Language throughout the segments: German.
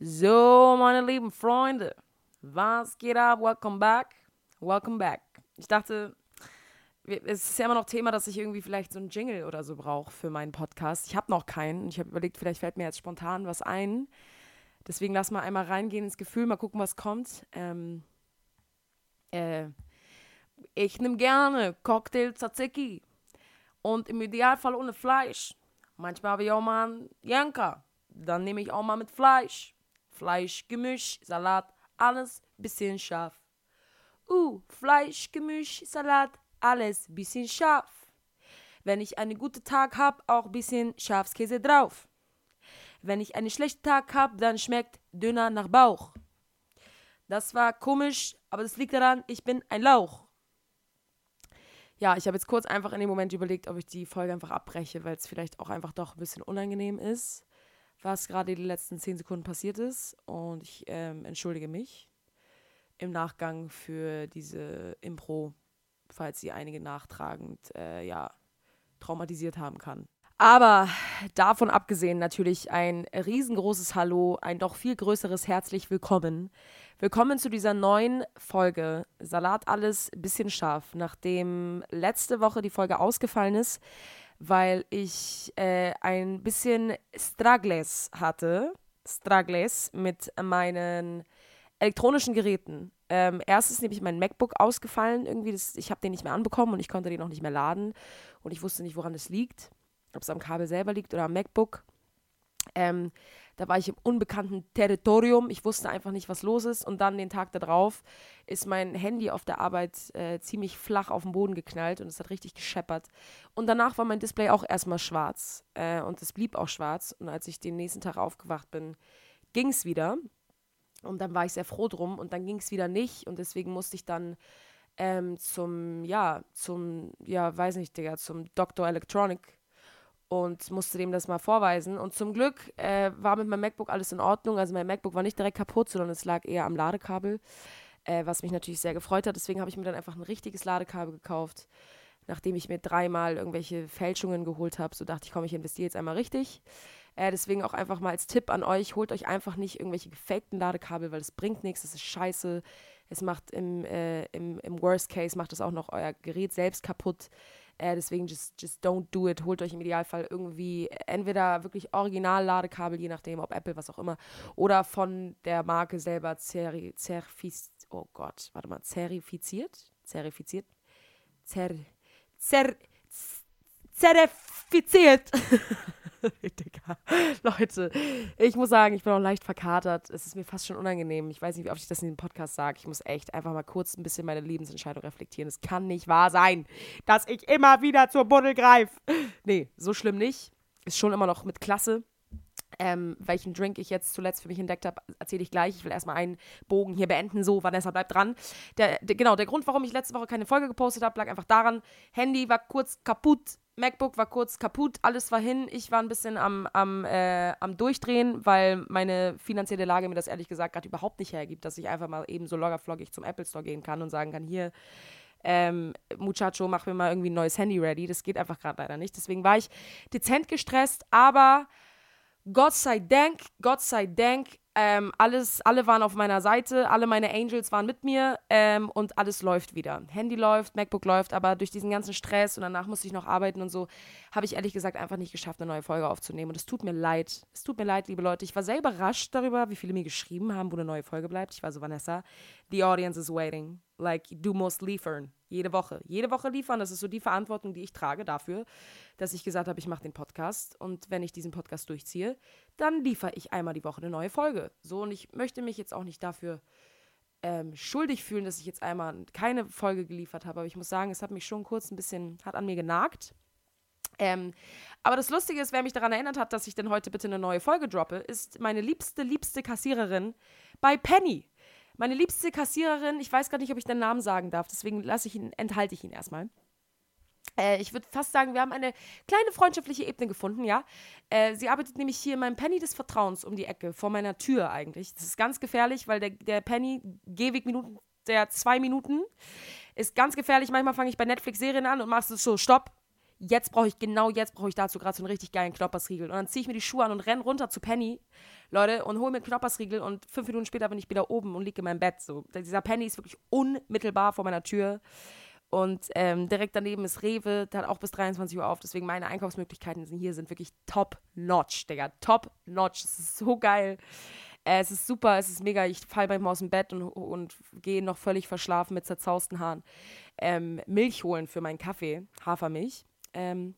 So, meine lieben Freunde, was geht ab? Welcome back. Welcome back. Ich dachte, es ist ja immer noch Thema, dass ich irgendwie vielleicht so einen Jingle oder so brauche für meinen Podcast. Ich habe noch keinen. Ich habe überlegt, vielleicht fällt mir jetzt spontan was ein. Deswegen lass mal einmal reingehen ins Gefühl, mal gucken, was kommt. Ähm, äh, ich nehme gerne Cocktail Tzatziki und im Idealfall ohne Fleisch. Manchmal habe ich auch mal einen Janka. Dann nehme ich auch mal mit Fleisch. Fleisch, Gemisch, Salat, alles bisschen scharf. Uh, Fleisch, Gemisch, Salat, alles bisschen scharf. Wenn ich einen guten Tag habe, auch bisschen Schafskäse drauf. Wenn ich einen schlechten Tag habe, dann schmeckt Döner nach Bauch. Das war komisch, aber das liegt daran, ich bin ein Lauch. Ja, ich habe jetzt kurz einfach in dem Moment überlegt, ob ich die Folge einfach abbreche, weil es vielleicht auch einfach doch ein bisschen unangenehm ist was gerade die letzten zehn Sekunden passiert ist. Und ich ähm, entschuldige mich im Nachgang für diese Impro, falls sie einige nachtragend äh, ja, traumatisiert haben kann. Aber davon abgesehen natürlich ein riesengroßes Hallo, ein doch viel größeres herzlich willkommen. Willkommen zu dieser neuen Folge Salat alles bisschen scharf. Nachdem letzte Woche die Folge ausgefallen ist, weil ich äh, ein bisschen Struggles hatte. Struggles mit meinen elektronischen Geräten. Ähm, ist nämlich mein MacBook ausgefallen, irgendwie, das, ich habe den nicht mehr anbekommen und ich konnte den noch nicht mehr laden und ich wusste nicht, woran das liegt, ob es am Kabel selber liegt oder am MacBook. Ähm, da war ich im unbekannten Territorium. Ich wusste einfach nicht, was los ist. Und dann den Tag darauf ist mein Handy auf der Arbeit äh, ziemlich flach auf den Boden geknallt und es hat richtig gescheppert. Und danach war mein Display auch erstmal schwarz. Äh, und es blieb auch schwarz. Und als ich den nächsten Tag aufgewacht bin, ging es wieder. Und dann war ich sehr froh drum. Und dann ging es wieder nicht. Und deswegen musste ich dann ähm, zum, ja, zum, ja, weiß nicht, Digga, zum Dr. Electronic und musste dem das mal vorweisen. Und zum Glück äh, war mit meinem MacBook alles in Ordnung. Also mein MacBook war nicht direkt kaputt, sondern es lag eher am Ladekabel, äh, was mich natürlich sehr gefreut hat. Deswegen habe ich mir dann einfach ein richtiges Ladekabel gekauft, nachdem ich mir dreimal irgendwelche Fälschungen geholt habe. So dachte ich, komm, ich investiere jetzt einmal richtig. Äh, deswegen auch einfach mal als Tipp an euch, holt euch einfach nicht irgendwelche gefakten Ladekabel, weil es bringt nichts, das ist scheiße. Es macht im, äh, im, im Worst Case, macht es auch noch euer Gerät selbst kaputt. Äh, deswegen just, just don't do it. Holt euch im Idealfall irgendwie entweder wirklich Original-Ladekabel, je nachdem, ob Apple, was auch immer, oder von der Marke selber zeri, zerfiz, oh Gott, warte mal, zerifiziert? Zerifiziert? Zer, zer, zerifiziert. Digga. Leute, ich muss sagen, ich bin auch leicht verkatert. Es ist mir fast schon unangenehm. Ich weiß nicht, wie oft ich das in dem Podcast sage. Ich muss echt einfach mal kurz ein bisschen meine Lebensentscheidung reflektieren. Es kann nicht wahr sein, dass ich immer wieder zur Buddel greife. Nee, so schlimm nicht. Ist schon immer noch mit Klasse. Ähm, welchen Drink ich jetzt zuletzt für mich entdeckt habe, erzähle ich gleich. Ich will erstmal einen Bogen hier beenden. So, Vanessa, bleibt dran. Der, der, genau, der Grund, warum ich letzte Woche keine Folge gepostet habe, lag einfach daran, Handy war kurz kaputt MacBook war kurz kaputt, alles war hin. Ich war ein bisschen am, am, äh, am Durchdrehen, weil meine finanzielle Lage mir das ehrlich gesagt gerade überhaupt nicht hergibt, dass ich einfach mal eben so loggerfloggig zum Apple Store gehen kann und sagen kann, hier, ähm, Muchacho, mach mir mal irgendwie ein neues Handy ready. Das geht einfach gerade leider nicht. Deswegen war ich dezent gestresst, aber Gott sei Dank, Gott sei Dank, ähm, alles, alle waren auf meiner Seite, alle meine Angels waren mit mir ähm, und alles läuft wieder. Handy läuft, MacBook läuft, aber durch diesen ganzen Stress und danach musste ich noch arbeiten und so, habe ich ehrlich gesagt einfach nicht geschafft, eine neue Folge aufzunehmen. Und es tut mir leid. Es tut mir leid, liebe Leute. Ich war sehr überrascht darüber, wie viele mir geschrieben haben, wo eine neue Folge bleibt. Ich war so, Vanessa, the audience is waiting. Like, du musst liefern. Jede Woche. Jede Woche liefern. Das ist so die Verantwortung, die ich trage dafür, dass ich gesagt habe, ich mache den Podcast. Und wenn ich diesen Podcast durchziehe, dann liefere ich einmal die Woche eine neue Folge. So, und ich möchte mich jetzt auch nicht dafür ähm, schuldig fühlen, dass ich jetzt einmal keine Folge geliefert habe. Aber ich muss sagen, es hat mich schon kurz ein bisschen, hat an mir genagt. Ähm, aber das Lustige ist, wer mich daran erinnert hat, dass ich denn heute bitte eine neue Folge droppe, ist meine liebste, liebste Kassiererin bei Penny. Meine liebste Kassiererin, ich weiß gar nicht, ob ich den Namen sagen darf, deswegen lasse ich ihn, enthalte ich ihn erstmal. Äh, ich würde fast sagen, wir haben eine kleine freundschaftliche Ebene gefunden, ja. Äh, sie arbeitet nämlich hier in meinem Penny des Vertrauens um die Ecke, vor meiner Tür eigentlich. Das ist ganz gefährlich, weil der, der Penny, Gehwegminuten der zwei Minuten, ist ganz gefährlich. Manchmal fange ich bei Netflix Serien an und machst es so, stopp, jetzt brauche ich, genau jetzt brauche ich dazu gerade so einen richtig geilen Knoppersriegel. Und dann ziehe ich mir die Schuhe an und renne runter zu Penny, Leute, und hole mir Knoppersriegel und fünf Minuten später bin ich wieder oben und liege in meinem Bett. So, dieser Penny ist wirklich unmittelbar vor meiner Tür. Und ähm, direkt daneben ist Rewe, der hat auch bis 23 Uhr auf. Deswegen meine Einkaufsmöglichkeiten hier sind wirklich top-notch, Digga. Top-notch. Das ist so geil. Äh, es ist super, es ist mega. Ich falle manchmal aus dem Bett und, und gehe noch völlig verschlafen mit zerzausten Haaren ähm, Milch holen für meinen Kaffee, Hafermilch. Ähm,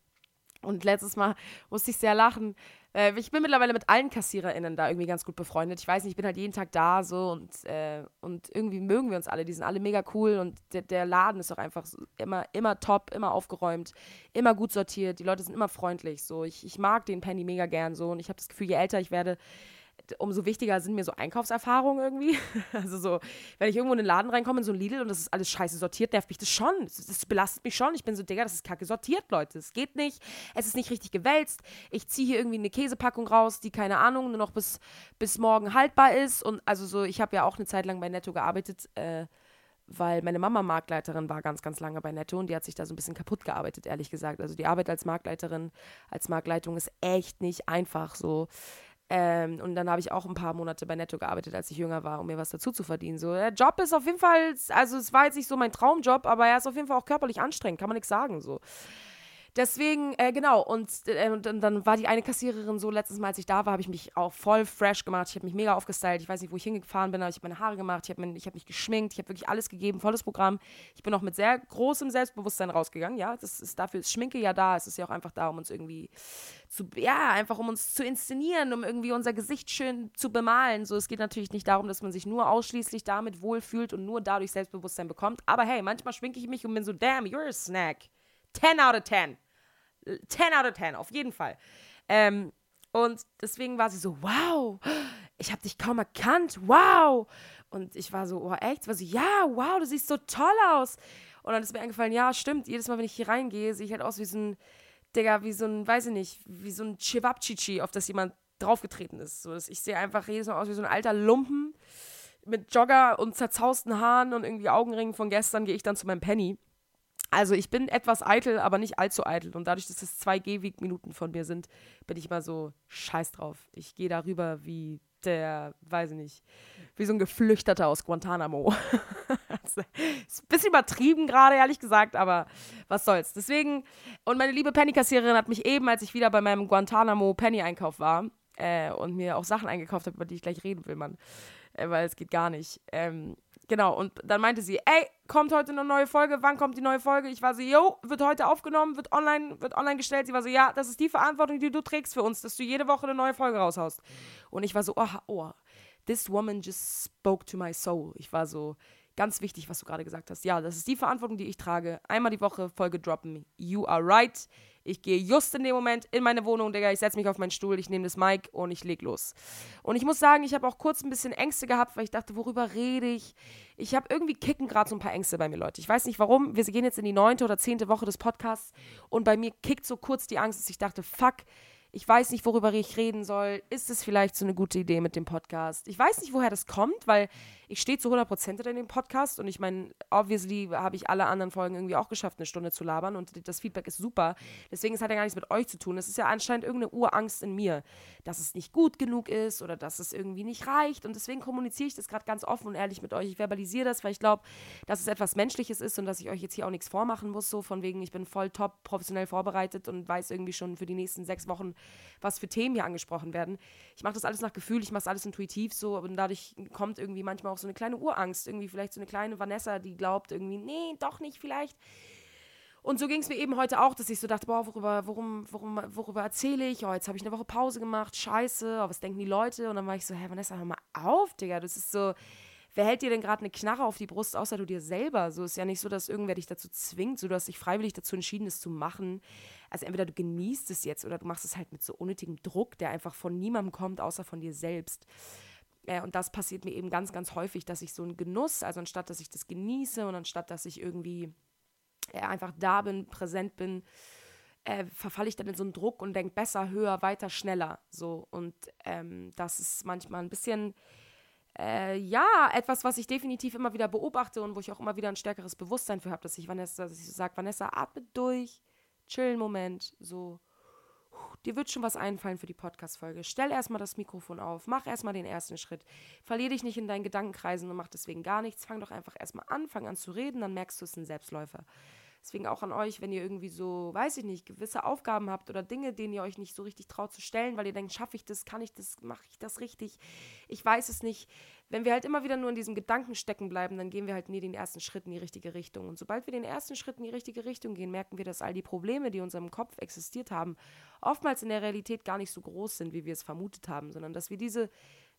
und letztes Mal musste ich sehr lachen. Äh, ich bin mittlerweile mit allen KassiererInnen da irgendwie ganz gut befreundet. Ich weiß nicht, ich bin halt jeden Tag da so und, äh, und irgendwie mögen wir uns alle. Die sind alle mega cool und der, der Laden ist auch einfach immer, immer top, immer aufgeräumt, immer gut sortiert. Die Leute sind immer freundlich. So. Ich, ich mag den Penny mega gern so und ich habe das Gefühl, je älter ich werde, umso wichtiger sind mir so Einkaufserfahrungen irgendwie. Also so, wenn ich irgendwo in den Laden reinkomme, in so ein Lidl und das ist alles scheiße sortiert, nervt mich das schon. Das, das belastet mich schon. Ich bin so, Digga, das ist kacke sortiert, Leute. Es geht nicht. Es ist nicht richtig gewälzt. Ich ziehe hier irgendwie eine Käsepackung raus, die, keine Ahnung, nur noch bis, bis morgen haltbar ist. Und also so, ich habe ja auch eine Zeit lang bei Netto gearbeitet, äh, weil meine Mama Marktleiterin war ganz, ganz lange bei Netto und die hat sich da so ein bisschen kaputt gearbeitet, ehrlich gesagt. Also die Arbeit als Marktleiterin, als Marktleitung ist echt nicht einfach so. Ähm, und dann habe ich auch ein paar Monate bei Netto gearbeitet, als ich jünger war, um mir was dazu zu verdienen. So, der Job ist auf jeden Fall, also es war jetzt nicht so mein Traumjob, aber er ist auf jeden Fall auch körperlich anstrengend, kann man nichts sagen. So. Deswegen, äh, genau, und, äh, und, dann war die eine Kassiererin so, letztes Mal, als ich da war, habe ich mich auch voll fresh gemacht. Ich habe mich mega aufgestylt. Ich weiß nicht, wo ich hingefahren bin, aber ich habe meine Haare gemacht, ich habe hab mich geschminkt, ich habe wirklich alles gegeben, volles Programm. Ich bin auch mit sehr großem Selbstbewusstsein rausgegangen, ja. Das ist dafür ist Schminke ja da. Es ist ja auch einfach da, um uns irgendwie zu, ja, einfach um uns zu inszenieren, um irgendwie unser Gesicht schön zu bemalen. So, es geht natürlich nicht darum, dass man sich nur ausschließlich damit wohlfühlt und nur dadurch Selbstbewusstsein bekommt. Aber hey, manchmal schminke ich mich und bin so, damn, you're a snack. 10 out of 10. 10 out of 10, auf jeden Fall. Ähm, und deswegen war sie so, wow, ich habe dich kaum erkannt, wow. Und ich war so, oh echt? War sie, ja, wow, du siehst so toll aus. Und dann ist mir eingefallen, ja, stimmt, jedes Mal, wenn ich hier reingehe, sehe ich halt aus wie so ein, Digga, wie so ein, weiß ich nicht, wie so ein Chewabchichi, auf das jemand draufgetreten ist. So, ich sehe einfach jedes Mal aus wie so ein alter Lumpen mit Jogger und zerzausten Haaren und irgendwie Augenringen von gestern gehe ich dann zu meinem Penny. Also ich bin etwas eitel, aber nicht allzu eitel. Und dadurch, dass es zwei Gehwegminuten von mir sind, bin ich mal so scheiß drauf. Ich gehe darüber wie der, weiß ich nicht, wie so ein Geflüchteter aus Guantanamo. ist ein bisschen übertrieben gerade, ehrlich gesagt, aber was soll's. Deswegen, und meine liebe Penny-Kassiererin hat mich eben, als ich wieder bei meinem Guantanamo-Penny-Einkauf war äh, und mir auch Sachen eingekauft habe, über die ich gleich reden will, Mann, äh, weil es geht gar nicht, ähm, Genau, und dann meinte sie, ey, kommt heute eine neue Folge, wann kommt die neue Folge? Ich war so, yo, wird heute aufgenommen, wird online, wird online gestellt. Sie war so, ja, das ist die Verantwortung, die du trägst für uns, dass du jede Woche eine neue Folge raushaust. Und ich war so, oh, oh, this woman just spoke to my soul. Ich war so, ganz wichtig, was du gerade gesagt hast. Ja, das ist die Verantwortung, die ich trage. Einmal die Woche Folge droppen. You are right. Ich gehe just in dem Moment in meine Wohnung, Digga. Ich setze mich auf meinen Stuhl, ich nehme das Mic und ich leg los. Und ich muss sagen, ich habe auch kurz ein bisschen Ängste gehabt, weil ich dachte, worüber rede ich? Ich habe irgendwie kicken gerade so ein paar Ängste bei mir, Leute. Ich weiß nicht warum. Wir gehen jetzt in die neunte oder zehnte Woche des Podcasts und bei mir kickt so kurz die Angst, dass ich dachte, fuck, ich weiß nicht, worüber ich reden soll. Ist es vielleicht so eine gute Idee mit dem Podcast? Ich weiß nicht, woher das kommt, weil ich stehe zu 100% in dem Podcast und ich meine, obviously habe ich alle anderen Folgen irgendwie auch geschafft, eine Stunde zu labern und das Feedback ist super. Deswegen es hat ja gar nichts mit euch zu tun. Es ist ja anscheinend irgendeine Urangst in mir, dass es nicht gut genug ist oder dass es irgendwie nicht reicht und deswegen kommuniziere ich das gerade ganz offen und ehrlich mit euch. Ich verbalisiere das, weil ich glaube, dass es etwas Menschliches ist und dass ich euch jetzt hier auch nichts vormachen muss, so von wegen, ich bin voll top professionell vorbereitet und weiß irgendwie schon für die nächsten sechs Wochen, was für Themen hier angesprochen werden. Ich mache das alles nach Gefühl, ich mache es alles intuitiv so und dadurch kommt irgendwie manchmal auch so eine kleine Urangst, irgendwie vielleicht so eine kleine Vanessa, die glaubt irgendwie, nee, doch nicht vielleicht. Und so ging es mir eben heute auch, dass ich so dachte, boah, worüber, worum, worum, worüber erzähle ich? Oh, jetzt habe ich eine Woche Pause gemacht, scheiße, oh, was denken die Leute? Und dann war ich so, hä, Vanessa, hör mal auf, Digga, das ist so, wer hält dir denn gerade eine Knarre auf die Brust, außer du dir selber? So ist ja nicht so, dass irgendwer dich dazu zwingt, so du hast dich freiwillig dazu entschieden, das zu machen. Also entweder du genießt es jetzt oder du machst es halt mit so unnötigem Druck, der einfach von niemandem kommt, außer von dir selbst. Äh, und das passiert mir eben ganz, ganz häufig, dass ich so einen Genuss, also anstatt dass ich das genieße und anstatt dass ich irgendwie äh, einfach da bin, präsent bin, äh, verfalle ich dann in so einen Druck und denke besser, höher, weiter, schneller. So. Und ähm, das ist manchmal ein bisschen, äh, ja, etwas, was ich definitiv immer wieder beobachte und wo ich auch immer wieder ein stärkeres Bewusstsein für habe, dass ich Vanessa, dass ich so sage, Vanessa, atme durch, chill einen Moment, so dir wird schon was einfallen für die Podcast-Folge. Stell erstmal das Mikrofon auf, mach erstmal den ersten Schritt. Verlier dich nicht in deinen Gedankenkreisen und mach deswegen gar nichts. Fang doch einfach erstmal an, fang an zu reden, dann merkst du, es ein Selbstläufer. Deswegen auch an euch, wenn ihr irgendwie so, weiß ich nicht, gewisse Aufgaben habt oder Dinge, denen ihr euch nicht so richtig traut zu stellen, weil ihr denkt, schaffe ich das, kann ich das, mache ich das richtig, ich weiß es nicht. Wenn wir halt immer wieder nur in diesem Gedanken stecken bleiben, dann gehen wir halt nie den ersten Schritt in die richtige Richtung. Und sobald wir den ersten Schritt in die richtige Richtung gehen, merken wir, dass all die Probleme, die in unserem Kopf existiert haben, oftmals in der Realität gar nicht so groß sind, wie wir es vermutet haben, sondern dass wir diese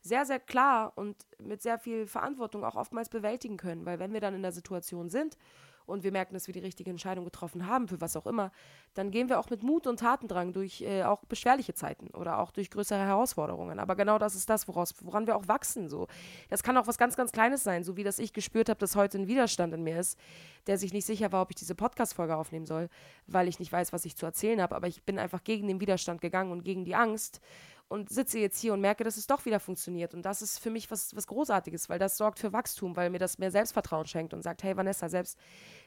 sehr, sehr klar und mit sehr viel Verantwortung auch oftmals bewältigen können. Weil wenn wir dann in der Situation sind und wir merken, dass wir die richtige Entscheidung getroffen haben, für was auch immer, dann gehen wir auch mit Mut und Tatendrang durch äh, auch beschwerliche Zeiten oder auch durch größere Herausforderungen. Aber genau das ist das, woraus, woran wir auch wachsen. So. Das kann auch was ganz, ganz Kleines sein, so wie dass ich gespürt habe, dass heute ein Widerstand in mir ist, der sich nicht sicher war, ob ich diese Podcast-Folge aufnehmen soll, weil ich nicht weiß, was ich zu erzählen habe. Aber ich bin einfach gegen den Widerstand gegangen und gegen die Angst und sitze jetzt hier und merke, dass es doch wieder funktioniert. Und das ist für mich was, was Großartiges, weil das sorgt für Wachstum, weil mir das mehr Selbstvertrauen schenkt und sagt, hey Vanessa, selbst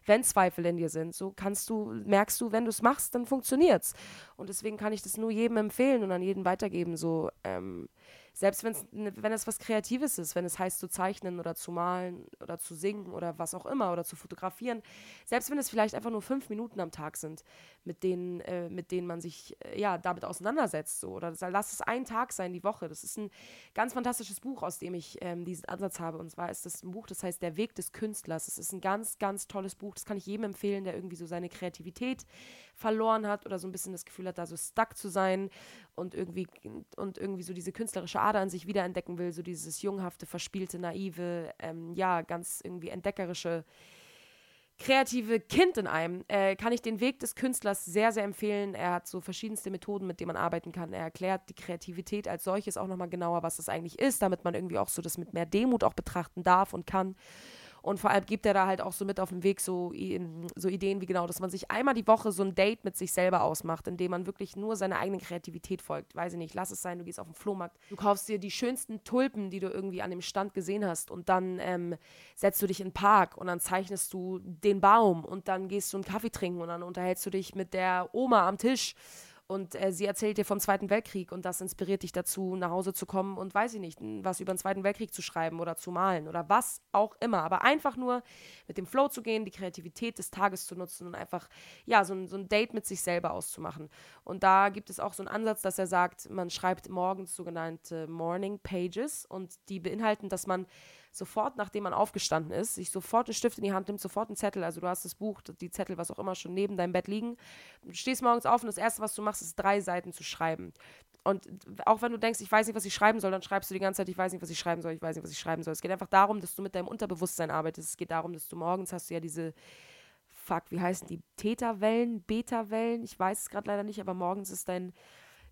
wenn Zweifel in dir sind, so kannst du, merkst du, wenn du es machst, dann funktioniert's. Und deswegen kann ich das nur jedem empfehlen und an jeden weitergeben. So, ähm, selbst wenn's, ne, wenn es was Kreatives ist, wenn es heißt zu zeichnen oder zu malen oder zu singen oder was auch immer oder zu fotografieren, selbst wenn es vielleicht einfach nur fünf Minuten am Tag sind, mit denen, äh, mit denen man sich äh, ja damit auseinandersetzt, so oder lass es ein Tag sein die Woche. Das ist ein ganz fantastisches Buch, aus dem ich ähm, diesen Ansatz habe und zwar ist das ein Buch, das heißt Der Weg des Künstlers. Es ist ein ganz, ganz tolles Buch. Das kann ich jedem empfehlen, der irgendwie so seine Kreativität verloren hat oder so ein bisschen das Gefühl hat, da so stuck zu sein und irgendwie und irgendwie so diese künstlerische Ader an sich wiederentdecken will, so dieses junghafte, verspielte, naive, ähm, ja, ganz irgendwie entdeckerische, kreative Kind in einem, äh, kann ich den Weg des Künstlers sehr, sehr empfehlen. Er hat so verschiedenste Methoden, mit denen man arbeiten kann. Er erklärt die Kreativität als solches auch nochmal genauer, was das eigentlich ist, damit man irgendwie auch so das mit mehr Demut auch betrachten darf und kann. Und vor allem gibt er da halt auch so mit auf den Weg so, so Ideen wie genau, dass man sich einmal die Woche so ein Date mit sich selber ausmacht, indem man wirklich nur seiner eigenen Kreativität folgt. Weiß ich nicht, lass es sein, du gehst auf den Flohmarkt, du kaufst dir die schönsten Tulpen, die du irgendwie an dem Stand gesehen hast und dann ähm, setzt du dich in den Park und dann zeichnest du den Baum und dann gehst du einen Kaffee trinken und dann unterhältst du dich mit der Oma am Tisch und äh, sie erzählt dir vom Zweiten Weltkrieg und das inspiriert dich dazu, nach Hause zu kommen und weiß ich nicht, was über den Zweiten Weltkrieg zu schreiben oder zu malen oder was auch immer. Aber einfach nur mit dem Flow zu gehen, die Kreativität des Tages zu nutzen und einfach, ja, so so ein Date mit sich selber auszumachen. Und da gibt es auch so einen Ansatz, dass er sagt, man schreibt morgens sogenannte Morning Pages und die beinhalten, dass man sofort, nachdem man aufgestanden ist, sich sofort einen Stift in die Hand nimmt, sofort einen Zettel, also du hast das Buch, die Zettel, was auch immer, schon neben deinem Bett liegen. Du stehst morgens auf und das Erste, was du machst, ist drei Seiten zu schreiben. Und auch wenn du denkst, ich weiß nicht, was ich schreiben soll, dann schreibst du die ganze Zeit, ich weiß nicht, was ich schreiben soll, ich weiß nicht, was ich schreiben soll. Es geht einfach darum, dass du mit deinem Unterbewusstsein arbeitest. Es geht darum, dass du morgens hast du ja diese, fuck, wie heißen die? Theta-Wellen, Beta-Wellen? Ich weiß es gerade leider nicht, aber morgens ist dein,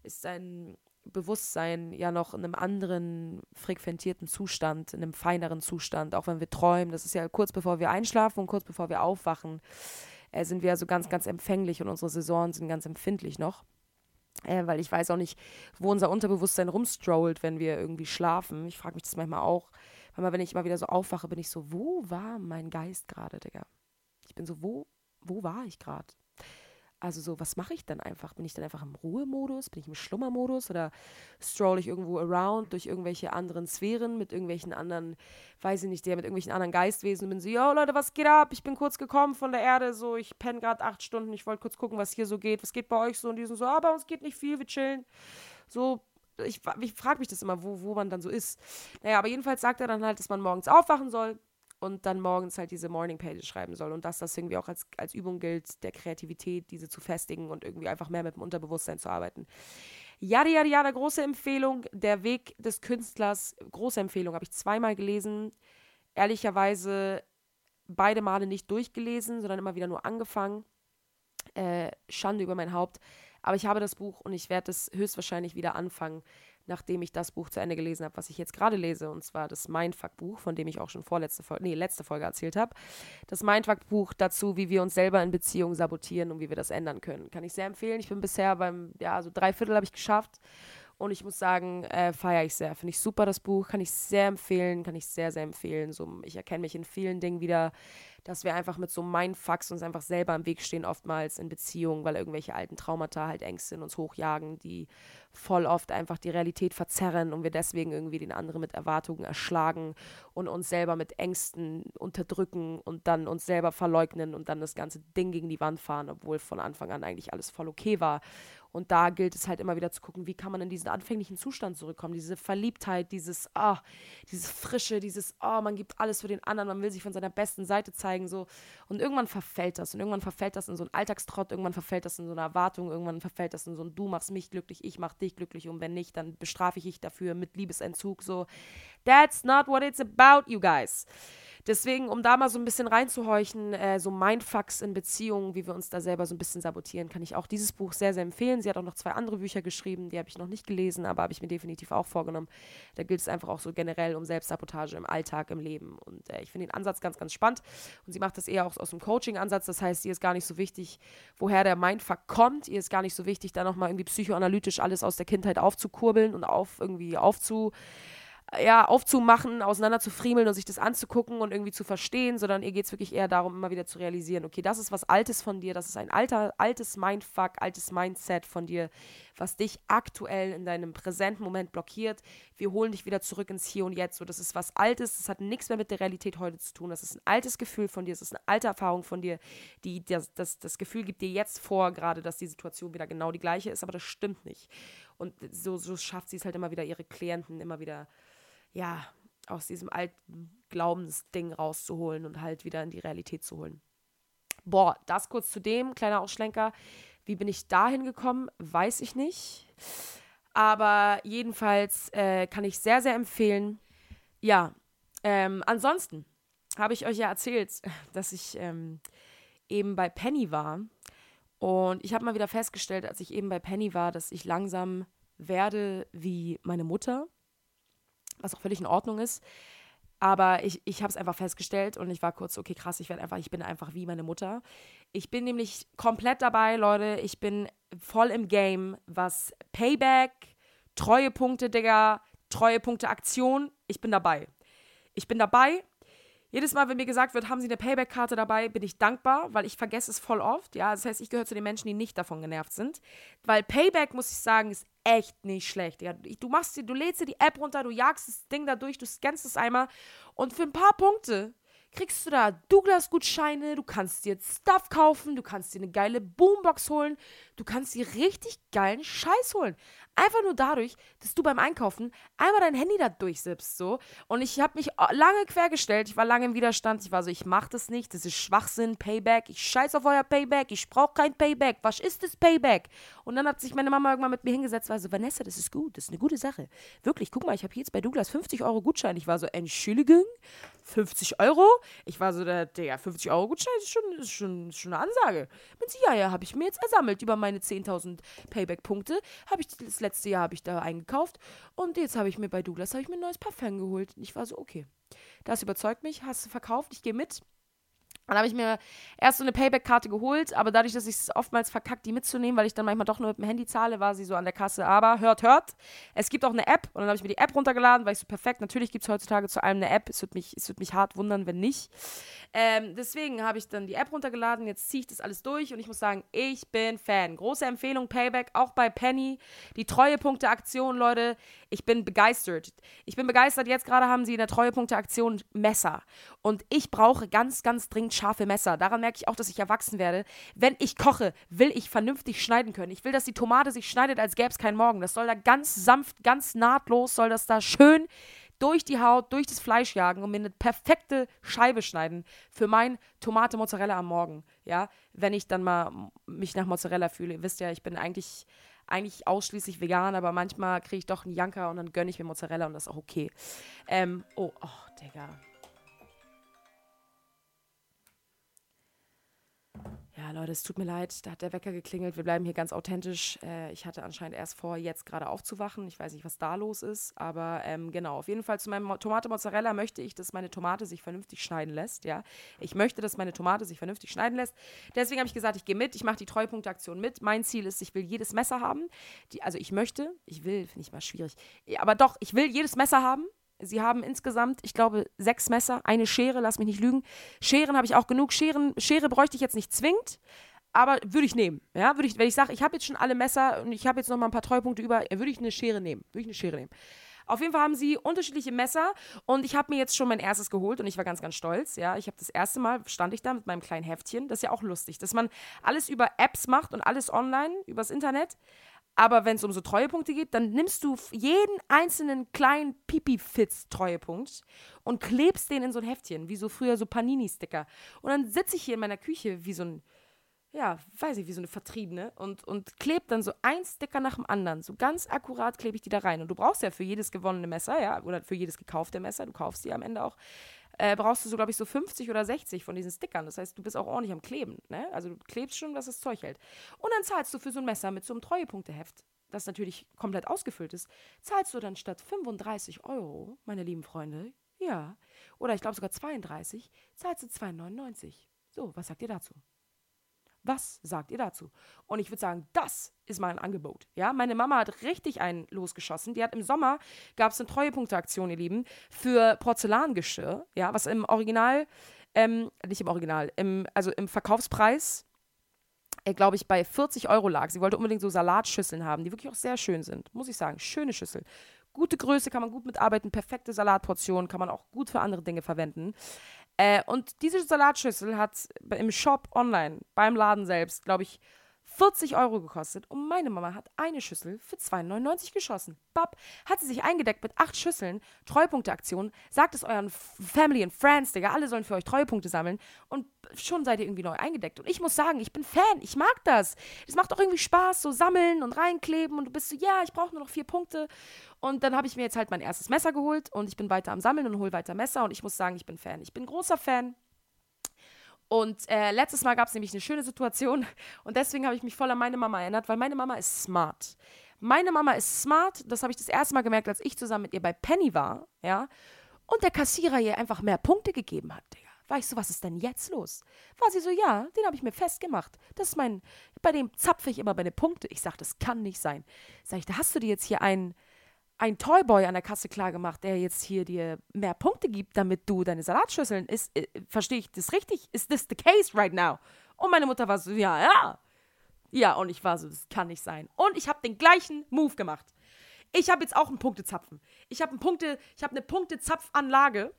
ist dein Bewusstsein ja noch in einem anderen frequentierten Zustand, in einem feineren Zustand, auch wenn wir träumen. Das ist ja kurz bevor wir einschlafen und kurz bevor wir aufwachen, äh, sind wir also ganz, ganz empfänglich und unsere Sensoren sind ganz empfindlich noch. Äh, weil ich weiß auch nicht, wo unser Unterbewusstsein rumstrollt, wenn wir irgendwie schlafen. Ich frage mich das manchmal auch. Weil wenn ich immer wieder so aufwache, bin ich so, wo war mein Geist gerade, Digga? Ich bin so, wo, wo war ich gerade? Also so, was mache ich dann einfach? Bin ich dann einfach im Ruhemodus? Bin ich im Schlummermodus? Oder stroll ich irgendwo around durch irgendwelche anderen Sphären mit irgendwelchen anderen, weiß ich nicht, der mit irgendwelchen anderen Geistwesen und bin so, yo Leute, was geht ab? Ich bin kurz gekommen von der Erde, so, ich penne gerade acht Stunden, ich wollte kurz gucken, was hier so geht. Was geht bei euch so? Und die sind so, ah, bei uns geht nicht viel, wir chillen. So, ich, ich frage mich das immer, wo, wo man dann so ist. Naja, aber jedenfalls sagt er dann halt, dass man morgens aufwachen soll, und dann morgens halt diese Morning Pages schreiben soll und dass das irgendwie auch als, als Übung gilt, der Kreativität, diese zu festigen und irgendwie einfach mehr mit dem Unterbewusstsein zu arbeiten. Ja, ja, ja, große Empfehlung. Der Weg des Künstlers, große Empfehlung, habe ich zweimal gelesen. Ehrlicherweise beide Male nicht durchgelesen, sondern immer wieder nur angefangen. Äh, Schande über mein Haupt. Aber ich habe das Buch und ich werde es höchstwahrscheinlich wieder anfangen nachdem ich das Buch zu Ende gelesen habe, was ich jetzt gerade lese, und zwar das Mindfuck-Buch, von dem ich auch schon vorletzte Folge, nee, letzte Folge erzählt habe. Das Mindfuck-Buch dazu, wie wir uns selber in Beziehungen sabotieren und wie wir das ändern können. Kann ich sehr empfehlen. Ich bin bisher beim, ja, so drei Viertel habe ich geschafft. Und ich muss sagen, äh, feiere ich sehr. Finde ich super, das Buch. Kann ich sehr empfehlen. Kann ich sehr, sehr empfehlen. So, ich erkenne mich in vielen Dingen wieder, dass wir einfach mit so Mindfucks uns einfach selber im Weg stehen, oftmals in Beziehungen, weil irgendwelche alten Traumata halt Ängste in uns hochjagen, die voll oft einfach die Realität verzerren und wir deswegen irgendwie den anderen mit Erwartungen erschlagen und uns selber mit Ängsten unterdrücken und dann uns selber verleugnen und dann das ganze Ding gegen die Wand fahren, obwohl von Anfang an eigentlich alles voll okay war. Und da gilt es halt immer wieder zu gucken, wie kann man in diesen anfänglichen Zustand zurückkommen. Diese Verliebtheit, dieses, ah, dieses Frische, dieses, ah, man gibt alles für den anderen, man will sich von seiner besten Seite zeigen, so. Und irgendwann verfällt das. Und irgendwann verfällt das in so einen Alltagstrott, irgendwann verfällt das in so eine Erwartung, irgendwann verfällt das in so ein Du machst mich glücklich, ich mach dich glücklich. Und wenn nicht, dann bestrafe ich dich dafür mit Liebesentzug. So, that's not what it's about, you guys. Deswegen, um da mal so ein bisschen reinzuhorchen, äh, so Mindfucks in Beziehungen, wie wir uns da selber so ein bisschen sabotieren, kann ich auch dieses Buch sehr, sehr empfehlen. Sie hat auch noch zwei andere Bücher geschrieben, die habe ich noch nicht gelesen, aber habe ich mir definitiv auch vorgenommen. Da gilt es einfach auch so generell um Selbstsabotage im Alltag, im Leben. Und äh, ich finde den Ansatz ganz, ganz spannend. Und sie macht das eher auch aus dem Coaching-Ansatz. Das heißt, ihr ist gar nicht so wichtig, woher der Mindfuck kommt. Ihr ist gar nicht so wichtig, da nochmal irgendwie psychoanalytisch alles aus der Kindheit aufzukurbeln und auf irgendwie aufzu ja, aufzumachen, auseinander zu friemeln und sich das anzugucken und irgendwie zu verstehen, sondern ihr geht es wirklich eher darum, immer wieder zu realisieren, okay, das ist was Altes von dir, das ist ein alter, altes Mindfuck, altes Mindset von dir, was dich aktuell in deinem präsenten Moment blockiert. Wir holen dich wieder zurück ins Hier und Jetzt. So, das ist was Altes, das hat nichts mehr mit der Realität heute zu tun. Das ist ein altes Gefühl von dir, das ist eine alte Erfahrung von dir, die das, das, das Gefühl gibt dir jetzt vor, gerade, dass die Situation wieder genau die gleiche ist, aber das stimmt nicht. Und so, so schafft sie es halt immer wieder, ihre Klienten immer wieder ja, aus diesem alten Glaubensding rauszuholen und halt wieder in die Realität zu holen. Boah, das kurz zu dem, kleiner Ausschlenker. Wie bin ich dahin gekommen, weiß ich nicht. Aber jedenfalls äh, kann ich sehr, sehr empfehlen. Ja, ähm, ansonsten habe ich euch ja erzählt, dass ich ähm, eben bei Penny war. Und ich habe mal wieder festgestellt, als ich eben bei Penny war, dass ich langsam werde wie meine Mutter was auch völlig in Ordnung ist. Aber ich, ich habe es einfach festgestellt und ich war kurz, okay, krass, ich werde einfach, ich bin einfach wie meine Mutter. Ich bin nämlich komplett dabei, Leute. Ich bin voll im Game, was Payback, Treuepunkte, Digga, Treuepunkte Aktion, ich bin dabei. Ich bin dabei jedes Mal, wenn mir gesagt wird, haben Sie eine Payback-Karte dabei, bin ich dankbar, weil ich vergesse es voll oft. Ja, das heißt, ich gehöre zu den Menschen, die nicht davon genervt sind. Weil Payback, muss ich sagen, ist echt nicht schlecht. Ja, du machst du lädst dir die App runter, du jagst das Ding da durch, du scannst es einmal und für ein paar Punkte kriegst du da Douglas-Gutscheine, du kannst dir Stuff kaufen, du kannst dir eine geile Boombox holen, du kannst dir richtig geilen Scheiß holen. Einfach nur dadurch, dass du beim Einkaufen einmal dein Handy da durchsippst, so. Und ich habe mich lange quergestellt, ich war lange im Widerstand, ich war so, ich mach das nicht, das ist Schwachsinn, Payback, ich scheiß auf euer Payback, ich brauche kein Payback, was ist das Payback? Und dann hat sich meine Mama irgendwann mit mir hingesetzt, war so, Vanessa, das ist gut, das ist eine gute Sache. Wirklich, guck mal, ich habe jetzt bei Douglas 50 Euro Gutschein. Ich war so, Entschuldigung, 50 Euro? Ich war so, der, der 50 Euro Gutschein ist schon, ist schon, ist schon eine Ansage. Mit sie, ja, ja, habe ich mir jetzt ersammelt über meine 10.000 Payback-Punkte, habe ich das letzte Jahr habe ich da eingekauft. Und jetzt habe ich mir bei Douglas ich mir ein neues Parfum geholt. Ich war so, okay, das überzeugt mich, hast du verkauft, ich gehe mit. Dann habe ich mir erst so eine Payback-Karte geholt, aber dadurch, dass ich es oftmals verkackt, die mitzunehmen, weil ich dann manchmal doch nur mit dem Handy zahle, war sie so an der Kasse. Aber hört, hört, es gibt auch eine App und dann habe ich mir die App runtergeladen, weil ich so perfekt, natürlich gibt es heutzutage zu allem eine App. Es würde mich, es würde mich hart wundern, wenn nicht. Ähm, deswegen habe ich dann die App runtergeladen, jetzt ziehe ich das alles durch und ich muss sagen, ich bin Fan. Große Empfehlung, Payback, auch bei Penny. Die Treuepunkte-Aktion, Leute, ich bin begeistert. Ich bin begeistert, jetzt gerade haben sie in der Treuepunkte-Aktion Messer. Und ich brauche ganz, ganz dringend scharfe Messer. Daran merke ich auch, dass ich erwachsen werde. Wenn ich koche, will ich vernünftig schneiden können. Ich will, dass die Tomate sich schneidet, als gäbe es keinen Morgen. Das soll da ganz sanft, ganz nahtlos, soll das da schön durch die Haut, durch das Fleisch jagen und mir eine perfekte Scheibe schneiden für mein Tomate Mozzarella am Morgen. Ja, wenn ich dann mal mich nach Mozzarella fühle. Ihr wisst ja, ich bin eigentlich eigentlich ausschließlich vegan, aber manchmal kriege ich doch einen Janker und dann gönne ich mir Mozzarella und das ist auch okay. Ähm, oh, oh, Digga. Ja, Leute, es tut mir leid, da hat der Wecker geklingelt. Wir bleiben hier ganz authentisch. Äh, ich hatte anscheinend erst vor, jetzt gerade aufzuwachen. Ich weiß nicht, was da los ist, aber ähm, genau. Auf jeden Fall zu meinem Tomate Mozzarella möchte ich, dass meine Tomate sich vernünftig schneiden lässt. Ja, ich möchte, dass meine Tomate sich vernünftig schneiden lässt. Deswegen habe ich gesagt, ich gehe mit. Ich mache die Treupunktaktion mit. Mein Ziel ist, ich will jedes Messer haben. Die, also ich möchte, ich will, finde ich mal schwierig. Aber doch, ich will jedes Messer haben. Sie haben insgesamt, ich glaube, sechs Messer, eine Schere, lass mich nicht lügen. Scheren habe ich auch genug. Scheren, Schere bräuchte ich jetzt nicht zwingend, aber würde ich nehmen. Ja, würde ich, wenn ich sage, ich habe jetzt schon alle Messer und ich habe jetzt noch mal ein paar Treupunkte über, würde ich eine Schere nehmen. Würde ich eine Schere nehmen. Auf jeden Fall haben sie unterschiedliche Messer und ich habe mir jetzt schon mein erstes geholt und ich war ganz, ganz stolz. Ja, ich habe das erste Mal stand ich da mit meinem kleinen Heftchen. Das ist ja auch lustig, dass man alles über Apps macht und alles online übers Internet. Aber wenn es um so Treuepunkte geht, dann nimmst du jeden einzelnen kleinen Pipi-Fitz-Treuepunkt und klebst den in so ein Heftchen, wie so früher so Panini-Sticker. Und dann sitze ich hier in meiner Küche wie so ein, ja, weiß ich, wie so eine Vertriebene und, und klebe dann so ein Sticker nach dem anderen. So ganz akkurat klebe ich die da rein. Und du brauchst ja für jedes gewonnene Messer, ja, oder für jedes gekaufte Messer, du kaufst die am Ende auch, äh, brauchst du so, glaube ich, so 50 oder 60 von diesen Stickern. Das heißt, du bist auch ordentlich am Kleben. Ne? Also du klebst schon, dass das Zeug hält. Und dann zahlst du für so ein Messer mit so einem Treuepunkteheft, das natürlich komplett ausgefüllt ist, zahlst du dann statt 35 Euro, meine lieben Freunde, ja, oder ich glaube sogar 32, zahlst du 2,99. So, was sagt ihr dazu? Was sagt ihr dazu? Und ich würde sagen, das ist mein Angebot. Ja, meine Mama hat richtig einen losgeschossen. Die hat im Sommer, gab es eine Treuepunkteaktion, ihr Lieben, für Porzellangeschirr, ja, was im Original, ähm, nicht im Original, im, also im Verkaufspreis, äh, glaube ich, bei 40 Euro lag. Sie wollte unbedingt so Salatschüsseln haben, die wirklich auch sehr schön sind, muss ich sagen. Schöne Schüssel. Gute Größe, kann man gut mitarbeiten, perfekte Salatportionen, kann man auch gut für andere Dinge verwenden. Äh, und diese Salatschüssel hat im Shop online, beim Laden selbst, glaube ich, 40 Euro gekostet und meine Mama hat eine Schüssel für 2,99 geschossen. Bab, hat sie sich eingedeckt mit acht Schüsseln, Treupunkteaktion, sagt es euren Family and Friends, Digga, alle sollen für euch Treupunkte sammeln und schon seid ihr irgendwie neu eingedeckt. Und ich muss sagen, ich bin Fan, ich mag das. Es macht auch irgendwie Spaß, so sammeln und reinkleben und du bist so, ja, ich brauche nur noch vier Punkte. Und dann habe ich mir jetzt halt mein erstes Messer geholt und ich bin weiter am Sammeln und hole weiter Messer und ich muss sagen, ich bin Fan. Ich bin großer Fan und äh, letztes Mal gab es nämlich eine schöne Situation und deswegen habe ich mich voll an meine Mama erinnert, weil meine Mama ist smart. Meine Mama ist smart, das habe ich das erste Mal gemerkt, als ich zusammen mit ihr bei Penny war, ja, und der Kassierer ihr einfach mehr Punkte gegeben hat, Digga. War ich so, was ist denn jetzt los? War sie so, ja, den habe ich mir festgemacht. Das ist mein, bei dem zapfe ich immer meine Punkte. Ich sage, das kann nicht sein. Sag ich, da hast du dir jetzt hier einen, ein Toyboy an der Kasse klargemacht, der jetzt hier dir mehr Punkte gibt, damit du deine Salatschüsseln ist, äh, verstehe ich das richtig? Is this the case right now? Und meine Mutter war so, ja, ja. Ja, und ich war so, das kann nicht sein. Und ich habe den gleichen Move gemacht. Ich habe jetzt auch einen Punktezapfen. Ich habe Punkte, ich habe eine Punktezapfanlage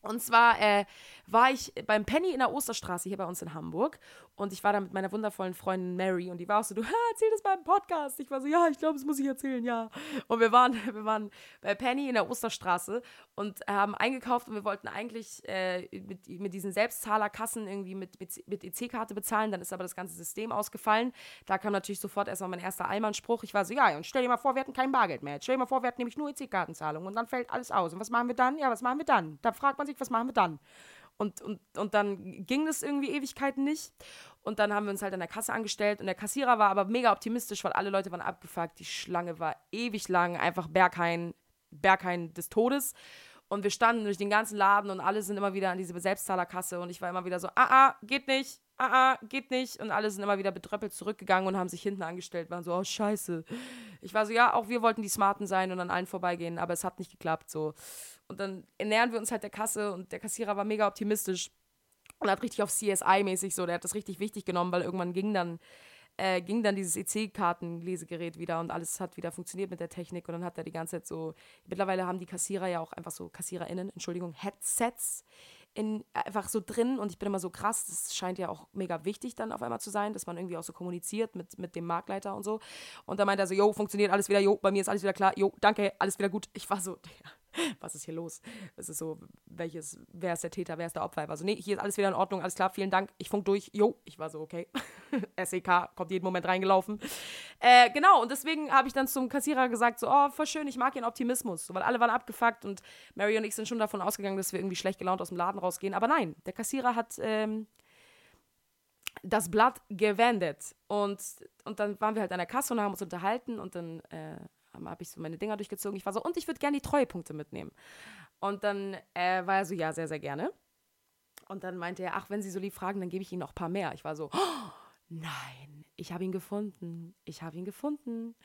und zwar äh, war ich beim Penny in der Osterstraße hier bei uns in Hamburg und ich war da mit meiner wundervollen Freundin Mary und die war auch so, du erzähl das beim Podcast. Ich war so, ja, ich glaube, das muss ich erzählen, ja. Und wir waren, wir waren bei Penny in der Osterstraße und haben eingekauft und wir wollten eigentlich äh, mit, mit diesen Selbstzahlerkassen irgendwie mit, mit, EC-Karte bezahlen. Dann ist aber das ganze System ausgefallen. Da kam natürlich sofort erstmal mein erster Allmann-Spruch. Ich war so, ja, und stell dir mal vor, wir hätten kein Bargeld mehr. Stell dir mal vor, wir hätten nämlich nur EC-Kartenzahlung und dann fällt alles aus. Und was machen wir dann? Ja, was machen wir dann? Da fragt man sich, was machen wir dann? Und, und, und dann ging das irgendwie Ewigkeiten nicht. Und dann haben wir uns halt an der Kasse angestellt und der Kassierer war aber mega optimistisch, weil alle Leute waren abgefuckt. Die Schlange war ewig lang, einfach Berghain, Berghain des Todes. Und wir standen durch den ganzen Laden und alle sind immer wieder an diese Selbstzahlerkasse und ich war immer wieder so, ah, ah, geht nicht, ah, ah, geht nicht. Und alle sind immer wieder betröppelt zurückgegangen und haben sich hinten angestellt, waren so, oh, scheiße. Ich war so, ja, auch wir wollten die Smarten sein und an allen vorbeigehen, aber es hat nicht geklappt, so. Und dann ernähren wir uns halt der Kasse und der Kassierer war mega optimistisch und hat richtig auf CSI-mäßig so, der hat das richtig wichtig genommen, weil irgendwann ging dann, äh, ging dann dieses EC-Karten-Lesegerät wieder und alles hat wieder funktioniert mit der Technik und dann hat er die ganze Zeit so, mittlerweile haben die Kassierer ja auch einfach so, KassiererInnen, Entschuldigung, Headsets in, einfach so drin und ich bin immer so krass, das scheint ja auch mega wichtig dann auf einmal zu sein, dass man irgendwie auch so kommuniziert mit, mit dem Marktleiter und so. Und da meint er so, jo, funktioniert alles wieder, jo, bei mir ist alles wieder klar, jo, danke, alles wieder gut. Ich war so, was ist hier los? Es ist so, welches, wer ist der Täter, wer ist der Opfer? Ich war so, nee, hier ist alles wieder in Ordnung, alles klar, vielen Dank, ich funk durch, jo. Ich war so, okay. SEK kommt jeden Moment reingelaufen. Äh, genau, und deswegen habe ich dann zum Kassierer gesagt, so, oh, voll schön, ich mag ihren Optimismus, so, weil alle waren abgefuckt und Mary und ich sind schon davon ausgegangen, dass wir irgendwie schlecht gelaunt aus dem Laden rausgehen. Aber nein, der Kassierer hat, ähm, das Blatt gewendet. Und, und dann waren wir halt an der Kasse und haben uns unterhalten und dann äh, habe ich so meine Dinger durchgezogen. Ich war so, und ich würde gerne die Treuepunkte mitnehmen. Und dann äh, war er so, ja, sehr, sehr gerne. Und dann meinte er, ach, wenn Sie so lieb fragen, dann gebe ich Ihnen noch ein paar mehr. Ich war so, oh, nein, ich habe ihn gefunden. Ich habe ihn gefunden.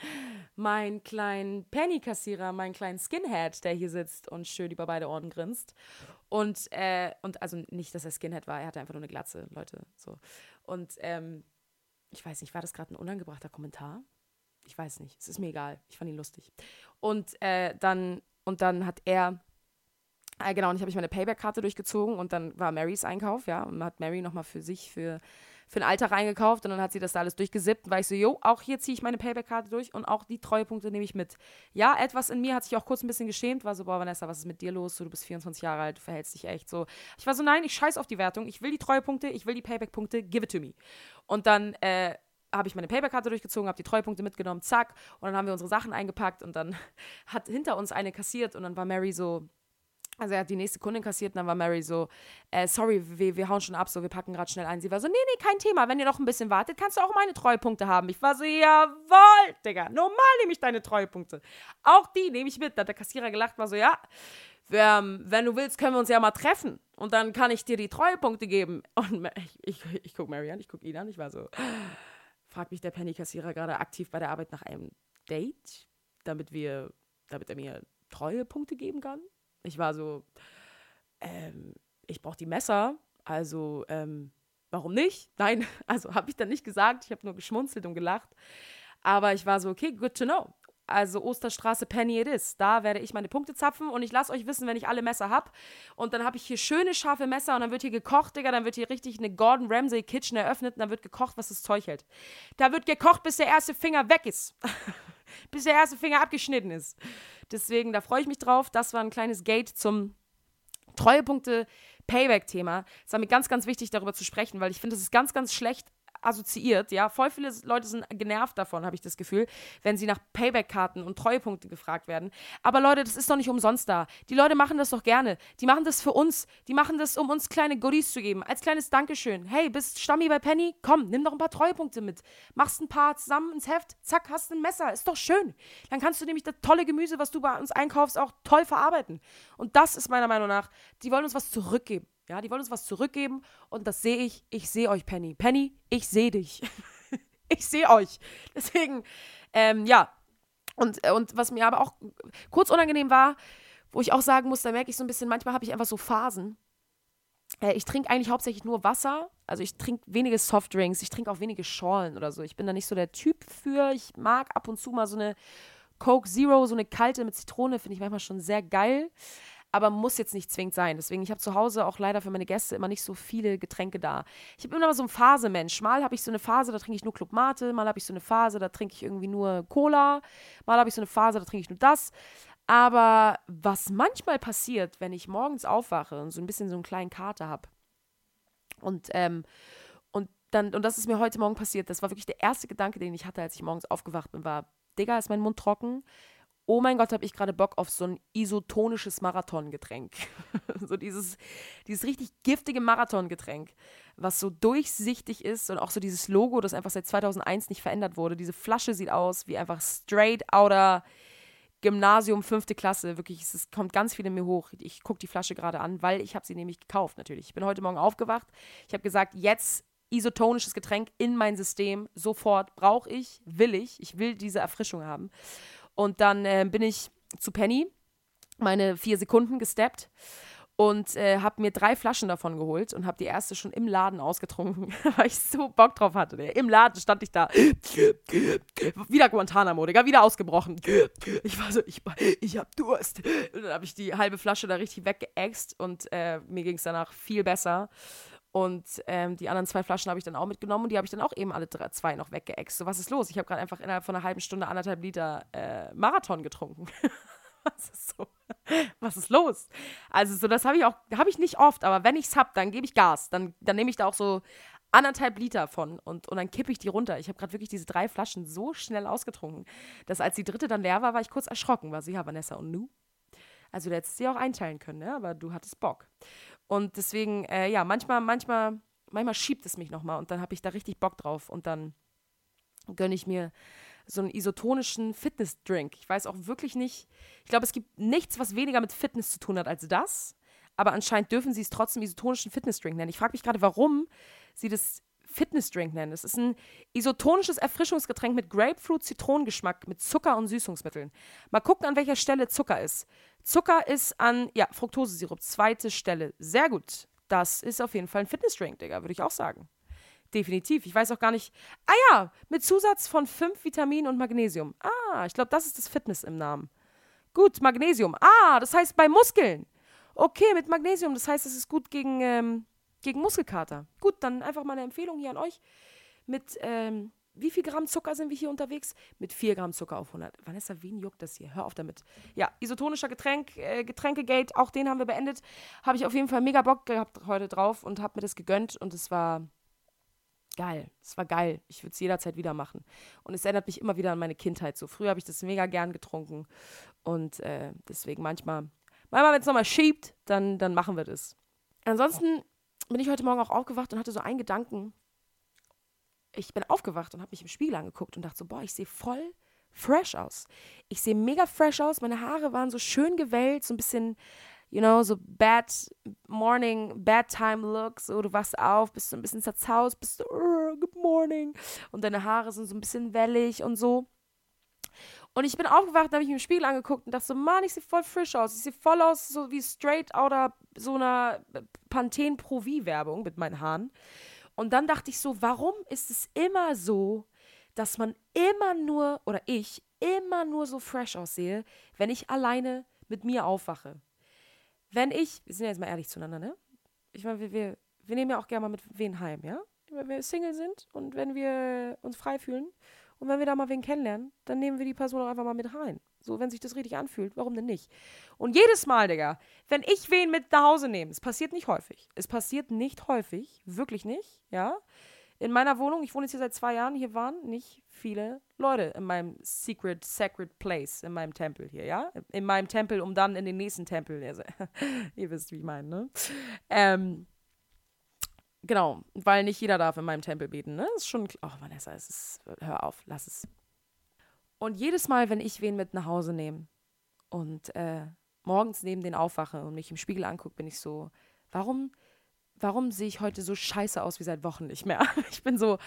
Mein kleinen Penny-Kassierer, mein kleinen Skinhead, der hier sitzt und schön über beide Ohren grinst. Und, äh, und also nicht, dass er Skinhead war, er hatte einfach nur eine Glatze, Leute. So. Und ähm, ich weiß nicht, war das gerade ein unangebrachter Kommentar? Ich weiß nicht, es ist mir egal. Ich fand ihn lustig. Und äh, dann, und dann hat er äh, genau, und ich habe ich meine Payback-Karte durchgezogen und dann war Marys Einkauf, ja, und hat Mary nochmal für sich, für, für ein Alter reingekauft und dann hat sie das da alles durchgesippt und war ich so, jo, auch hier ziehe ich meine Payback-Karte durch und auch die Treuepunkte nehme ich mit. Ja, etwas in mir hat sich auch kurz ein bisschen geschämt, war so, boah, Vanessa, was ist mit dir los? So, du bist 24 Jahre alt, du verhältst dich echt so. Ich war so, nein, ich scheiß auf die Wertung, ich will die Treuepunkte, ich will die Payback-Punkte, give it to me. Und dann, äh, habe ich meine Payback-Karte durchgezogen, habe die Treuepunkte mitgenommen, zack, und dann haben wir unsere Sachen eingepackt und dann hat hinter uns eine kassiert und dann war Mary so, also er hat die nächste Kundin kassiert und dann war Mary so, äh, sorry, wir, wir hauen schon ab, so, wir packen gerade schnell ein. Sie war so, nee, nee, kein Thema, wenn ihr noch ein bisschen wartet, kannst du auch meine Treuepunkte haben. Ich war so, jawohl, Digga, normal nehme ich deine Treuepunkte. Auch die nehme ich mit. Da hat der Kassierer gelacht, war so, ja, wir, wenn du willst, können wir uns ja mal treffen und dann kann ich dir die Treuepunkte geben. Und ich, ich, ich gucke Mary an, ich gucke ihn an, ich war so, fragt mich der Penny-Kassierer gerade aktiv bei der Arbeit nach einem Date, damit wir, damit er mir Treuepunkte geben kann? Ich war so, ähm, ich brauche die Messer, also ähm, warum nicht? Nein, also habe ich dann nicht gesagt, ich habe nur geschmunzelt und gelacht. Aber ich war so, okay, good to know. Also Osterstraße Penny it is. Da werde ich meine Punkte zapfen und ich lasse euch wissen, wenn ich alle Messer habe. Und dann habe ich hier schöne, scharfe Messer und dann wird hier gekocht, Digga. Dann wird hier richtig eine Gordon Ramsay Kitchen eröffnet und dann wird gekocht, was das Zeug hält. Da wird gekocht, bis der erste Finger weg ist. bis der erste Finger abgeschnitten ist. Deswegen, da freue ich mich drauf. Das war ein kleines Gate zum Treuepunkte Payback-Thema. Es war mir ganz, ganz wichtig, darüber zu sprechen, weil ich finde, es ist ganz, ganz schlecht assoziiert. Ja, voll viele Leute sind genervt davon, habe ich das Gefühl, wenn sie nach Payback-Karten und Treuepunkte gefragt werden. Aber Leute, das ist doch nicht umsonst da. Die Leute machen das doch gerne. Die machen das für uns. Die machen das, um uns kleine Goodies zu geben. Als kleines Dankeschön. Hey, bist Stammi bei Penny? Komm, nimm doch ein paar Treuepunkte mit. Machst ein paar zusammen ins Heft. Zack, hast ein Messer. Ist doch schön. Dann kannst du nämlich das tolle Gemüse, was du bei uns einkaufst, auch toll verarbeiten. Und das ist meiner Meinung nach, die wollen uns was zurückgeben. Ja, die wollen uns was zurückgeben und das sehe ich. Ich sehe euch, Penny. Penny, ich sehe dich. ich sehe euch. Deswegen, ähm, ja. Und, äh, und was mir aber auch kurz unangenehm war, wo ich auch sagen muss, da merke ich so ein bisschen, manchmal habe ich einfach so Phasen. Äh, ich trinke eigentlich hauptsächlich nur Wasser. Also ich trinke wenige Softdrinks. Ich trinke auch wenige Schorlen oder so. Ich bin da nicht so der Typ für. Ich mag ab und zu mal so eine Coke Zero, so eine kalte mit Zitrone, finde ich manchmal schon sehr geil aber muss jetzt nicht zwingend sein. Deswegen, ich habe zu Hause auch leider für meine Gäste immer nicht so viele Getränke da. Ich habe immer so eine Phase, Mensch. Mal habe ich so eine Phase, da trinke ich nur Club Mate, mal habe ich so eine Phase, da trinke ich irgendwie nur Cola, mal habe ich so eine Phase, da trinke ich nur das. Aber was manchmal passiert, wenn ich morgens aufwache und so ein bisschen so einen kleinen Kater habe und, ähm, und dann, und das ist mir heute Morgen passiert, das war wirklich der erste Gedanke, den ich hatte, als ich morgens aufgewacht bin, war, Digga, ist mein Mund trocken? Oh mein Gott, habe ich gerade Bock auf so ein isotonisches Marathongetränk. so dieses, dieses richtig giftige Marathongetränk, was so durchsichtig ist und auch so dieses Logo, das einfach seit 2001 nicht verändert wurde. Diese Flasche sieht aus wie einfach straight outer Gymnasium, fünfte Klasse. Wirklich, es kommt ganz viel in mir hoch. Ich gucke die Flasche gerade an, weil ich habe sie nämlich gekauft natürlich. Ich bin heute Morgen aufgewacht. Ich habe gesagt, jetzt isotonisches Getränk in mein System. Sofort brauche ich, will ich. Ich will diese Erfrischung haben. Und dann äh, bin ich zu Penny, meine vier Sekunden gesteppt und äh, habe mir drei Flaschen davon geholt und habe die erste schon im Laden ausgetrunken, weil ich so Bock drauf hatte. Im Laden stand ich da. wieder Guantanamo, Digga, wieder ausgebrochen. Ich war so, ich, ich hab Durst. Und dann habe ich die halbe Flasche da richtig weggeäxt und äh, mir ging es danach viel besser. Und ähm, die anderen zwei Flaschen habe ich dann auch mitgenommen und die habe ich dann auch eben alle drei, zwei noch weggeext. So, was ist los? Ich habe gerade einfach innerhalb von einer halben Stunde anderthalb Liter äh, Marathon getrunken. was ist so? Was ist los? Also, so, das habe ich auch, habe ich nicht oft, aber wenn ich es habe, dann gebe ich Gas. Dann, dann nehme ich da auch so anderthalb Liter von und, und dann kippe ich die runter. Ich habe gerade wirklich diese drei Flaschen so schnell ausgetrunken, dass als die dritte dann leer war, war ich kurz erschrocken. War sie, ja, Vanessa, und nu? Also, du hättest sie auch einteilen können, ne? aber du hattest Bock. Und deswegen, äh, ja, manchmal, manchmal manchmal schiebt es mich nochmal und dann habe ich da richtig Bock drauf und dann gönne ich mir so einen isotonischen Fitnessdrink. Ich weiß auch wirklich nicht, ich glaube, es gibt nichts, was weniger mit Fitness zu tun hat als das. Aber anscheinend dürfen sie es trotzdem isotonischen Fitnessdrink nennen. Ich frage mich gerade, warum sie das Fitnessdrink nennen. Es ist ein isotonisches Erfrischungsgetränk mit Grapefruit-Zitronengeschmack mit Zucker und Süßungsmitteln. Mal gucken, an welcher Stelle Zucker ist. Zucker ist an, ja, Fructosesirup, zweite Stelle. Sehr gut. Das ist auf jeden Fall ein Fitnessdrink, Digga, würde ich auch sagen. Definitiv. Ich weiß auch gar nicht. Ah ja, mit Zusatz von fünf Vitaminen und Magnesium. Ah, ich glaube, das ist das Fitness im Namen. Gut, Magnesium. Ah, das heißt bei Muskeln. Okay, mit Magnesium. Das heißt, es ist gut gegen, ähm, gegen Muskelkater. Gut, dann einfach mal eine Empfehlung hier an euch. Mit, ähm, wie viel Gramm Zucker sind wir hier unterwegs? Mit 4 Gramm Zucker auf 100. Vanessa, wen juckt das hier? Hör auf damit. Ja, isotonischer Getränk, äh, Getränkegate, auch den haben wir beendet. Habe ich auf jeden Fall mega Bock gehabt heute drauf und habe mir das gegönnt und es war geil. Es war geil. Ich würde es jederzeit wieder machen. Und es erinnert mich immer wieder an meine Kindheit. So früher habe ich das mega gern getrunken und äh, deswegen manchmal, manchmal wenn es nochmal schiebt, dann, dann machen wir das. Ansonsten bin ich heute Morgen auch aufgewacht und hatte so einen Gedanken. Ich bin aufgewacht und habe mich im Spiegel angeguckt und dachte so, boah, ich sehe voll fresh aus. Ich sehe mega fresh aus. Meine Haare waren so schön gewellt, so ein bisschen you know, so bad morning, bad time look, so du wachst auf, bist so ein bisschen zerzaust, bist so, good morning und deine Haare sind so ein bisschen wellig und so. Und ich bin aufgewacht, da habe ich mir im Spiegel angeguckt und dachte so, Mann, ich sehe voll frisch aus. Ich sehe voll aus, so wie straight out of so einer Pantene Pro V-Werbung mit meinen Haaren. Und dann dachte ich so, warum ist es immer so, dass man immer nur, oder ich, immer nur so fresh aussehe, wenn ich alleine mit mir aufwache? wenn ich, wir sind ja jetzt mal ehrlich zueinander, ne? Ich meine, wir, wir, wir nehmen ja auch gerne mal mit wen heim, ja? Wenn wir Single sind und wenn wir uns frei fühlen und wenn wir da mal wen kennenlernen, dann nehmen wir die Person auch einfach mal mit rein. So, wenn sich das richtig anfühlt, warum denn nicht? Und jedes Mal, Digga, wenn ich wen mit nach Hause nehme, es passiert nicht häufig. Es passiert nicht häufig, wirklich nicht, ja? In meiner Wohnung, ich wohne jetzt hier seit zwei Jahren, hier waren nicht viele Leute in meinem secret, sacred place, in meinem Tempel hier, ja? In meinem Tempel, um dann in den nächsten Tempel, also, ihr wisst, wie ich meine, ne? Ähm, genau, weil nicht jeder darf in meinem Tempel beten, ne? Das ist schon, oh Vanessa, es ist, hör auf, lass es. Und jedes Mal, wenn ich wen mit nach Hause nehme und äh, morgens neben den aufwache und mich im Spiegel angucke, bin ich so, warum, warum sehe ich heute so scheiße aus wie seit Wochen nicht mehr? Ich bin so,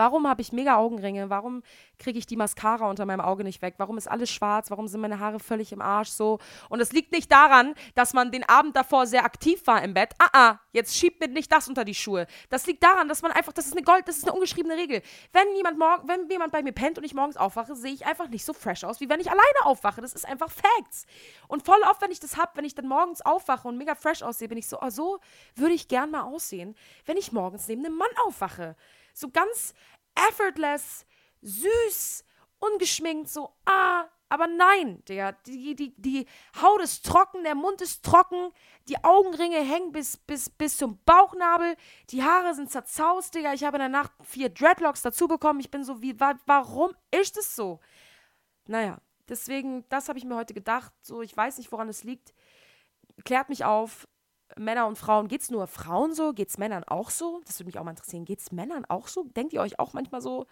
Warum habe ich mega Augenringe? Warum kriege ich die Mascara unter meinem Auge nicht weg? Warum ist alles schwarz? Warum sind meine Haare völlig im Arsch so? Und es liegt nicht daran, dass man den Abend davor sehr aktiv war im Bett. Ah, ah, jetzt schiebt mir nicht das unter die Schuhe. Das liegt daran, dass man einfach, das ist eine Gold, das ist eine ungeschriebene Regel. Wenn jemand morgen, wenn jemand bei mir pennt und ich morgens aufwache, sehe ich einfach nicht so fresh aus, wie wenn ich alleine aufwache. Das ist einfach Facts. Und voll oft, wenn ich das habe, wenn ich dann morgens aufwache und mega fresh aussehe, bin ich so, oh, so würde ich gern mal aussehen, wenn ich morgens neben einem Mann aufwache so ganz effortless, süß, ungeschminkt, so, ah, aber nein, Digga, die, die, die Haut ist trocken, der Mund ist trocken, die Augenringe hängen bis, bis, bis zum Bauchnabel, die Haare sind zerzaust, Digga. Ich habe in der Nacht vier Dreadlocks dazu bekommen. Ich bin so, wie, wa warum ist es so? Naja, deswegen, das habe ich mir heute gedacht. So, ich weiß nicht, woran es liegt. Klärt mich auf. Männer und Frauen, geht es nur Frauen so? Geht es Männern auch so? Das würde mich auch mal interessieren. Geht es Männern auch so? Denkt ihr euch auch manchmal so,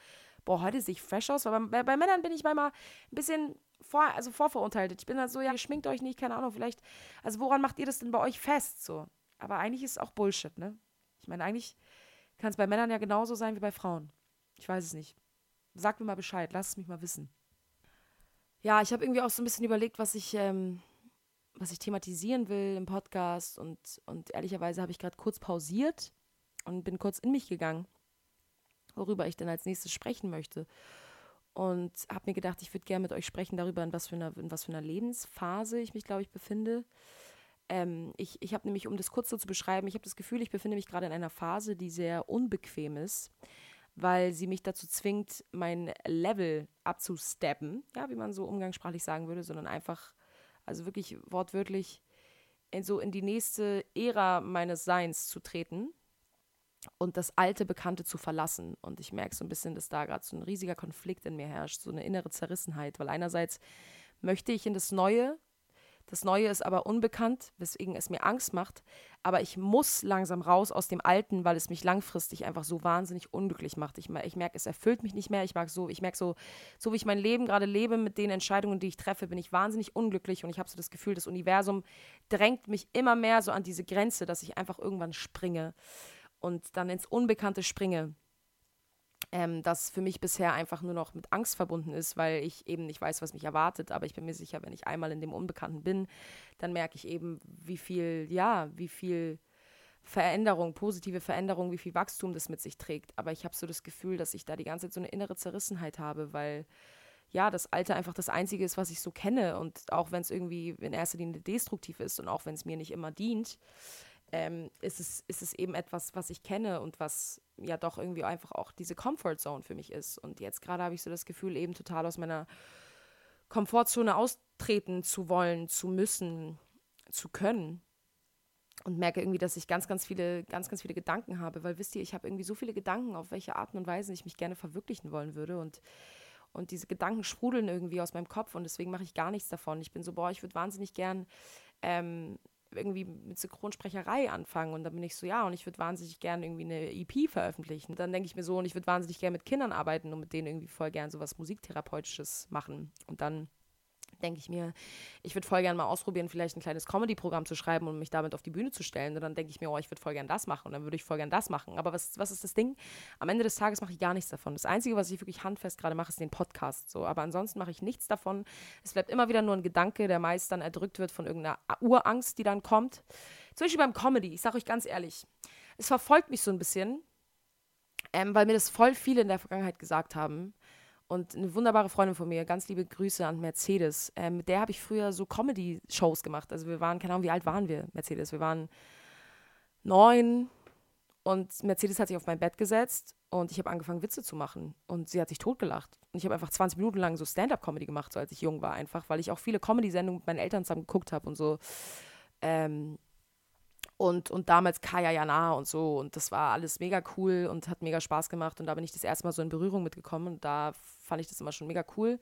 boah, heute sehe ich fresh aus? Weil bei, bei Männern bin ich manchmal ein bisschen vor, also vorverurteilt. Ich bin halt so, ja, schminkt euch nicht, keine Ahnung, vielleicht. Also woran macht ihr das denn bei euch fest? So. Aber eigentlich ist es auch Bullshit, ne? Ich meine, eigentlich kann es bei Männern ja genauso sein wie bei Frauen. Ich weiß es nicht. Sagt mir mal Bescheid, lasst es mich mal wissen. Ja, ich habe irgendwie auch so ein bisschen überlegt, was ich ähm, was ich thematisieren will im Podcast. Und, und ehrlicherweise habe ich gerade kurz pausiert und bin kurz in mich gegangen, worüber ich denn als nächstes sprechen möchte. Und habe mir gedacht, ich würde gerne mit euch sprechen darüber, in was für einer, in was für einer Lebensphase ich mich, glaube ich, befinde. Ähm, ich ich habe nämlich, um das kurz so zu beschreiben, ich habe das Gefühl, ich befinde mich gerade in einer Phase, die sehr unbequem ist, weil sie mich dazu zwingt, mein Level abzusteppen, ja, wie man so umgangssprachlich sagen würde, sondern einfach also wirklich wortwörtlich in so in die nächste Ära meines Seins zu treten und das alte Bekannte zu verlassen. Und ich merke so ein bisschen, dass da gerade so ein riesiger Konflikt in mir herrscht, so eine innere Zerrissenheit, weil einerseits möchte ich in das Neue, Das Neue ist aber unbekannt, weswegen es mir Angst macht. Aber ich muss langsam raus aus dem Alten, weil es mich langfristig einfach so wahnsinnig unglücklich macht. Ich, ich merke, es erfüllt mich nicht mehr. Ich mag so, ich merke so, so wie ich mein Leben gerade lebe mit den Entscheidungen, die ich treffe, bin ich wahnsinnig unglücklich und ich habe so das Gefühl, das Universum drängt mich immer mehr so an diese Grenze, dass ich einfach irgendwann springe und dann ins Unbekannte springe ähm, das für mich bisher einfach nur noch mit Angst verbunden ist, weil ich eben nicht weiß, was mich erwartet. Aber ich bin mir sicher, wenn ich einmal in dem Unbekannten bin, dann merke ich eben, wie viel, ja, wie viel Veränderung, positive Veränderung, wie viel Wachstum das mit sich trägt. Aber ich habe so das Gefühl, dass ich da die ganze Zeit so eine innere Zerrissenheit habe, weil ja, das Alter einfach das Einzige ist, was ich so kenne. Und auch wenn es irgendwie in erster Linie destruktiv ist und auch wenn es mir nicht immer dient, ähm, ist, es, ist es eben etwas, was ich kenne und was ja doch irgendwie einfach auch diese Comfort Zone für mich ist. Und jetzt gerade habe ich so das Gefühl, eben total aus meiner Komfortzone austreten zu wollen, zu müssen, zu können. Und merke irgendwie, dass ich ganz, ganz viele, ganz, ganz viele Gedanken habe, weil wisst ihr, ich habe irgendwie so viele Gedanken, auf welche Arten und Weisen ich mich gerne verwirklichen wollen würde. Und, und diese Gedanken sprudeln irgendwie aus meinem Kopf und deswegen mache ich gar nichts davon. Ich bin so, boah, ich würde wahnsinnig gern ähm, irgendwie mit Synchronsprecherei anfangen. Und dann bin ich so, ja, und ich würde wahnsinnig gerne irgendwie eine EP veröffentlichen. Dann denke ich mir so, und ich würde wahnsinnig gerne mit Kindern arbeiten und mit denen irgendwie voll gern sowas Musiktherapeutisches machen. Und dann denke ich mir, ich würde voll gerne mal ausprobieren, vielleicht ein kleines Comedy-Programm zu schreiben und mich damit auf die Bühne zu stellen. Und dann denke ich mir, oh, ich würde voll gerne das machen und dann würde ich voll gerne das machen. Aber was, was ist das Ding? Am Ende des Tages mache ich gar nichts davon. Das Einzige, was ich wirklich handfest gerade mache, ist den Podcast. So. Aber ansonsten mache ich nichts davon. Es bleibt immer wieder nur ein Gedanke, der meist dann erdrückt wird von irgendeiner Urangst, die dann kommt. Zum Beispiel beim Comedy, ich sage euch ganz ehrlich, es verfolgt mich so ein bisschen, ähm, weil mir das voll viele in der Vergangenheit gesagt haben und eine wunderbare Freundin von mir, ganz liebe Grüße an Mercedes. Ähm, mit der habe ich früher so Comedy-Shows gemacht. Also wir waren, keine Ahnung, wie alt waren wir, Mercedes? Wir waren neun und Mercedes hat sich auf mein Bett gesetzt und ich habe angefangen, Witze zu machen. Und sie hat sich totgelacht. Und ich habe einfach 20 Minuten lang so Stand-up-Comedy gemacht, so als ich jung war, einfach, weil ich auch viele Comedy-Sendungen mit meinen Eltern zusammen geguckt habe und so. Ähm, und, und damals Kaya Jana und so. Und das war alles mega cool und hat mega Spaß gemacht. Und da bin ich das erste Mal so in Berührung mitgekommen. Und da fand ich das immer schon mega cool.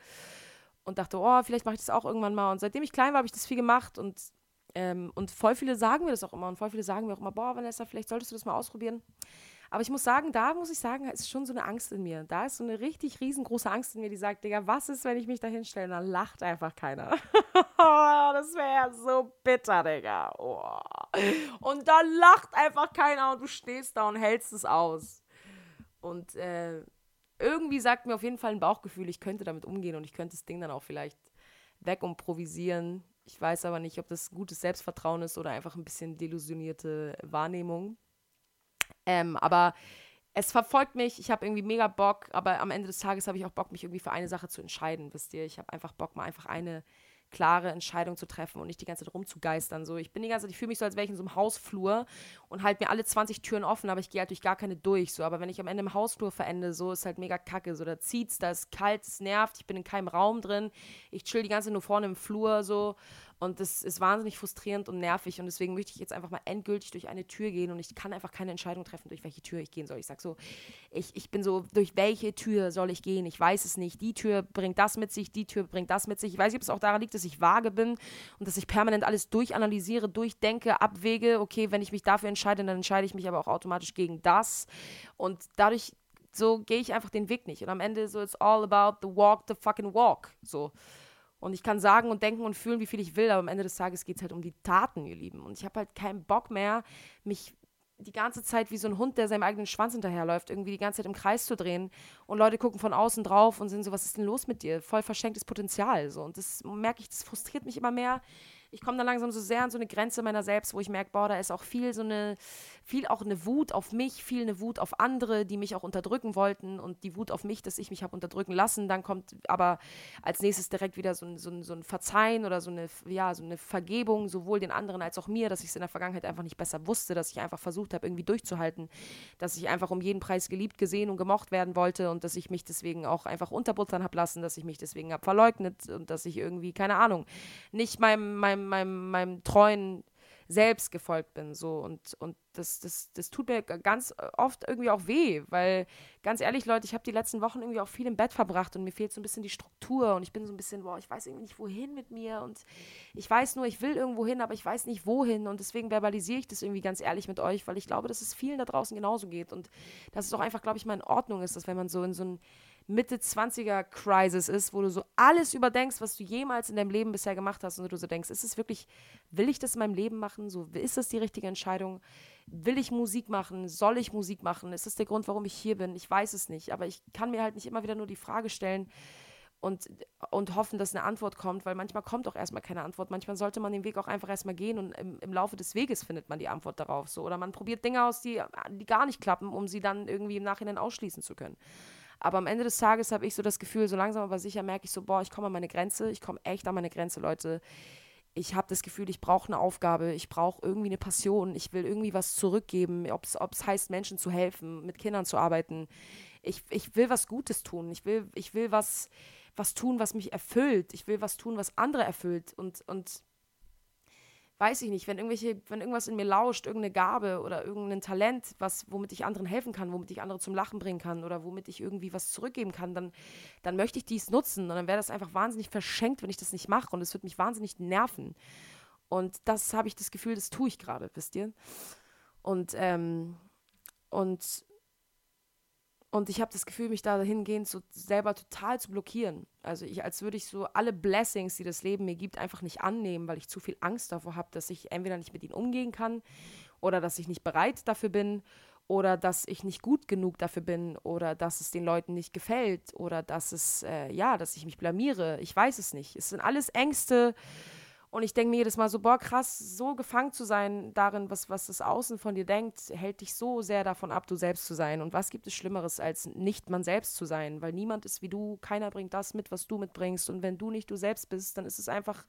Und dachte, oh, vielleicht mache ich das auch irgendwann mal. Und seitdem ich klein war, habe ich das viel gemacht. Und, ähm, und voll viele sagen mir das auch immer. Und voll viele sagen mir auch immer, boah, Vanessa, vielleicht solltest du das mal ausprobieren. Aber ich muss sagen, da muss ich sagen, ist schon so eine Angst in mir. Da ist so eine richtig riesengroße Angst in mir, die sagt, Digga, was ist, wenn ich mich da hinstelle? Dann lacht einfach keiner. das wäre so bitter, Digga. Oh. Und da lacht einfach keiner und du stehst da und hältst es aus. Und äh, irgendwie sagt mir auf jeden Fall ein Bauchgefühl, ich könnte damit umgehen und ich könnte das Ding dann auch vielleicht wegimprovisieren. Ich weiß aber nicht, ob das gutes Selbstvertrauen ist oder einfach ein bisschen delusionierte Wahrnehmung. Ähm, aber es verfolgt mich, ich habe irgendwie mega Bock, aber am Ende des Tages habe ich auch Bock, mich irgendwie für eine Sache zu entscheiden, wisst ihr. Ich habe einfach Bock, mal einfach eine klare Entscheidung zu treffen und nicht die ganze Zeit rumzugeistern. So, ich bin die ganze Zeit, ich fühle mich so, als wäre ich in so einem Hausflur und halt mir alle 20 Türen offen, aber ich gehe halt durch gar keine durch. So, aber wenn ich am Ende im Hausflur verende, so ist halt mega kacke. So, da zieht's, da ist kalt, es nervt, ich bin in keinem Raum drin, ich chill die ganze Zeit nur vorne im Flur so und das ist wahnsinnig frustrierend und nervig. Und deswegen möchte ich jetzt einfach mal endgültig durch eine Tür gehen. Und ich kann einfach keine Entscheidung treffen, durch welche Tür ich gehen soll. Ich sage so, ich, ich bin so, durch welche Tür soll ich gehen? Ich weiß es nicht. Die Tür bringt das mit sich, die Tür bringt das mit sich. Ich weiß nicht, ob es auch daran liegt, dass ich vage bin und dass ich permanent alles durchanalysiere, durchdenke, abwäge. Okay, wenn ich mich dafür entscheide, dann entscheide ich mich aber auch automatisch gegen das. Und dadurch so gehe ich einfach den Weg nicht. Und am Ende so, it's all about the walk, the fucking walk. So. Und ich kann sagen und denken und fühlen, wie viel ich will, aber am Ende des Tages geht es halt um die Taten, ihr Lieben. Und ich habe halt keinen Bock mehr, mich die ganze Zeit wie so ein Hund, der seinem eigenen Schwanz hinterherläuft, irgendwie die ganze Zeit im Kreis zu drehen. Und Leute gucken von außen drauf und sind so, was ist denn los mit dir? Voll verschenktes Potenzial. So. Und das merke ich, das frustriert mich immer mehr ich komme da langsam so sehr an so eine Grenze meiner selbst, wo ich merke, boah, da ist auch viel so eine, viel auch eine Wut auf mich, viel eine Wut auf andere, die mich auch unterdrücken wollten und die Wut auf mich, dass ich mich habe unterdrücken lassen. Dann kommt aber als nächstes direkt wieder so ein, so ein, so ein Verzeihen oder so eine, ja, so eine Vergebung, sowohl den anderen als auch mir, dass ich es in der Vergangenheit einfach nicht besser wusste, dass ich einfach versucht habe, irgendwie durchzuhalten, dass ich einfach um jeden Preis geliebt, gesehen und gemocht werden wollte und dass ich mich deswegen auch einfach unterbuttern habe lassen, dass ich mich deswegen habe verleugnet und dass ich irgendwie, keine Ahnung, nicht meinem, meinem meinem, meinem treuen selbst gefolgt bin. So. Und, und das, das, das tut mir ganz oft irgendwie auch weh, weil ganz ehrlich, Leute, ich habe die letzten Wochen irgendwie auch viel im Bett verbracht und mir fehlt so ein bisschen die Struktur und ich bin so ein bisschen, boah, ich weiß irgendwie nicht, wohin mit mir und ich weiß nur, ich will irgendwo hin, aber ich weiß nicht, wohin und deswegen verbalisiere ich das irgendwie ganz ehrlich mit euch, weil ich glaube, dass es vielen da draußen genauso geht und dass es auch einfach, glaube ich, mal in Ordnung ist, dass wenn man so in so ein Mitte 20er Crisis ist, wo du so alles überdenkst, was du jemals in deinem Leben bisher gemacht hast und du so denkst, ist es wirklich, will ich das in meinem Leben machen? So, ist das die richtige Entscheidung? Will ich Musik machen? Soll ich Musik machen? Ist das der Grund, warum ich hier bin? Ich weiß es nicht, aber ich kann mir halt nicht immer wieder nur die Frage stellen, und, und hoffen, dass eine Antwort kommt, weil manchmal kommt auch erstmal keine Antwort. Manchmal sollte man den Weg auch einfach erstmal gehen und im, im Laufe des Weges findet man die Antwort darauf. So. Oder man probiert Dinge aus, die, die gar nicht klappen, um sie dann irgendwie im Nachhinein ausschließen zu können. Aber am Ende des Tages habe ich so das Gefühl, so langsam aber sicher merke ich so, boah, ich komme an meine Grenze, ich komme echt an meine Grenze, Leute. Ich habe das Gefühl, ich brauche eine Aufgabe, ich brauche irgendwie eine Passion, ich will irgendwie was zurückgeben, ob es heißt, Menschen zu helfen, mit Kindern zu arbeiten. Ich, ich will was Gutes tun, ich will, ich will was, was tun, was mich erfüllt, ich will was tun, was andere erfüllt und, und weiß ich nicht, wenn irgendwelche, wenn irgendwas in mir lauscht, irgendeine Gabe oder irgendein Talent, was, womit ich anderen helfen kann, womit ich andere zum Lachen bringen kann oder womit ich irgendwie was zurückgeben kann, dann, dann möchte ich dies nutzen. Und dann wäre das einfach wahnsinnig verschenkt, wenn ich das nicht mache. Und es wird mich wahnsinnig nerven. Und das habe ich das Gefühl, das tue ich gerade, wisst ihr? Und, ähm, und und ich habe das Gefühl, mich dahingehend so selber total zu blockieren. Also ich, als würde ich so alle Blessings, die das Leben mir gibt, einfach nicht annehmen, weil ich zu viel Angst davor habe, dass ich entweder nicht mit ihnen umgehen kann oder dass ich nicht bereit dafür bin oder dass ich nicht gut genug dafür bin oder dass es den Leuten nicht gefällt oder dass es, äh, ja, dass ich mich blamiere. Ich weiß es nicht. Es sind alles Ängste, und ich denke mir jedes Mal so, boah, krass, so gefangen zu sein darin, was, was das Außen von dir denkt, hält dich so sehr davon ab, du selbst zu sein. Und was gibt es Schlimmeres, als nicht man selbst zu sein? Weil niemand ist wie du, keiner bringt das mit, was du mitbringst. Und wenn du nicht du selbst bist, dann ist es einfach,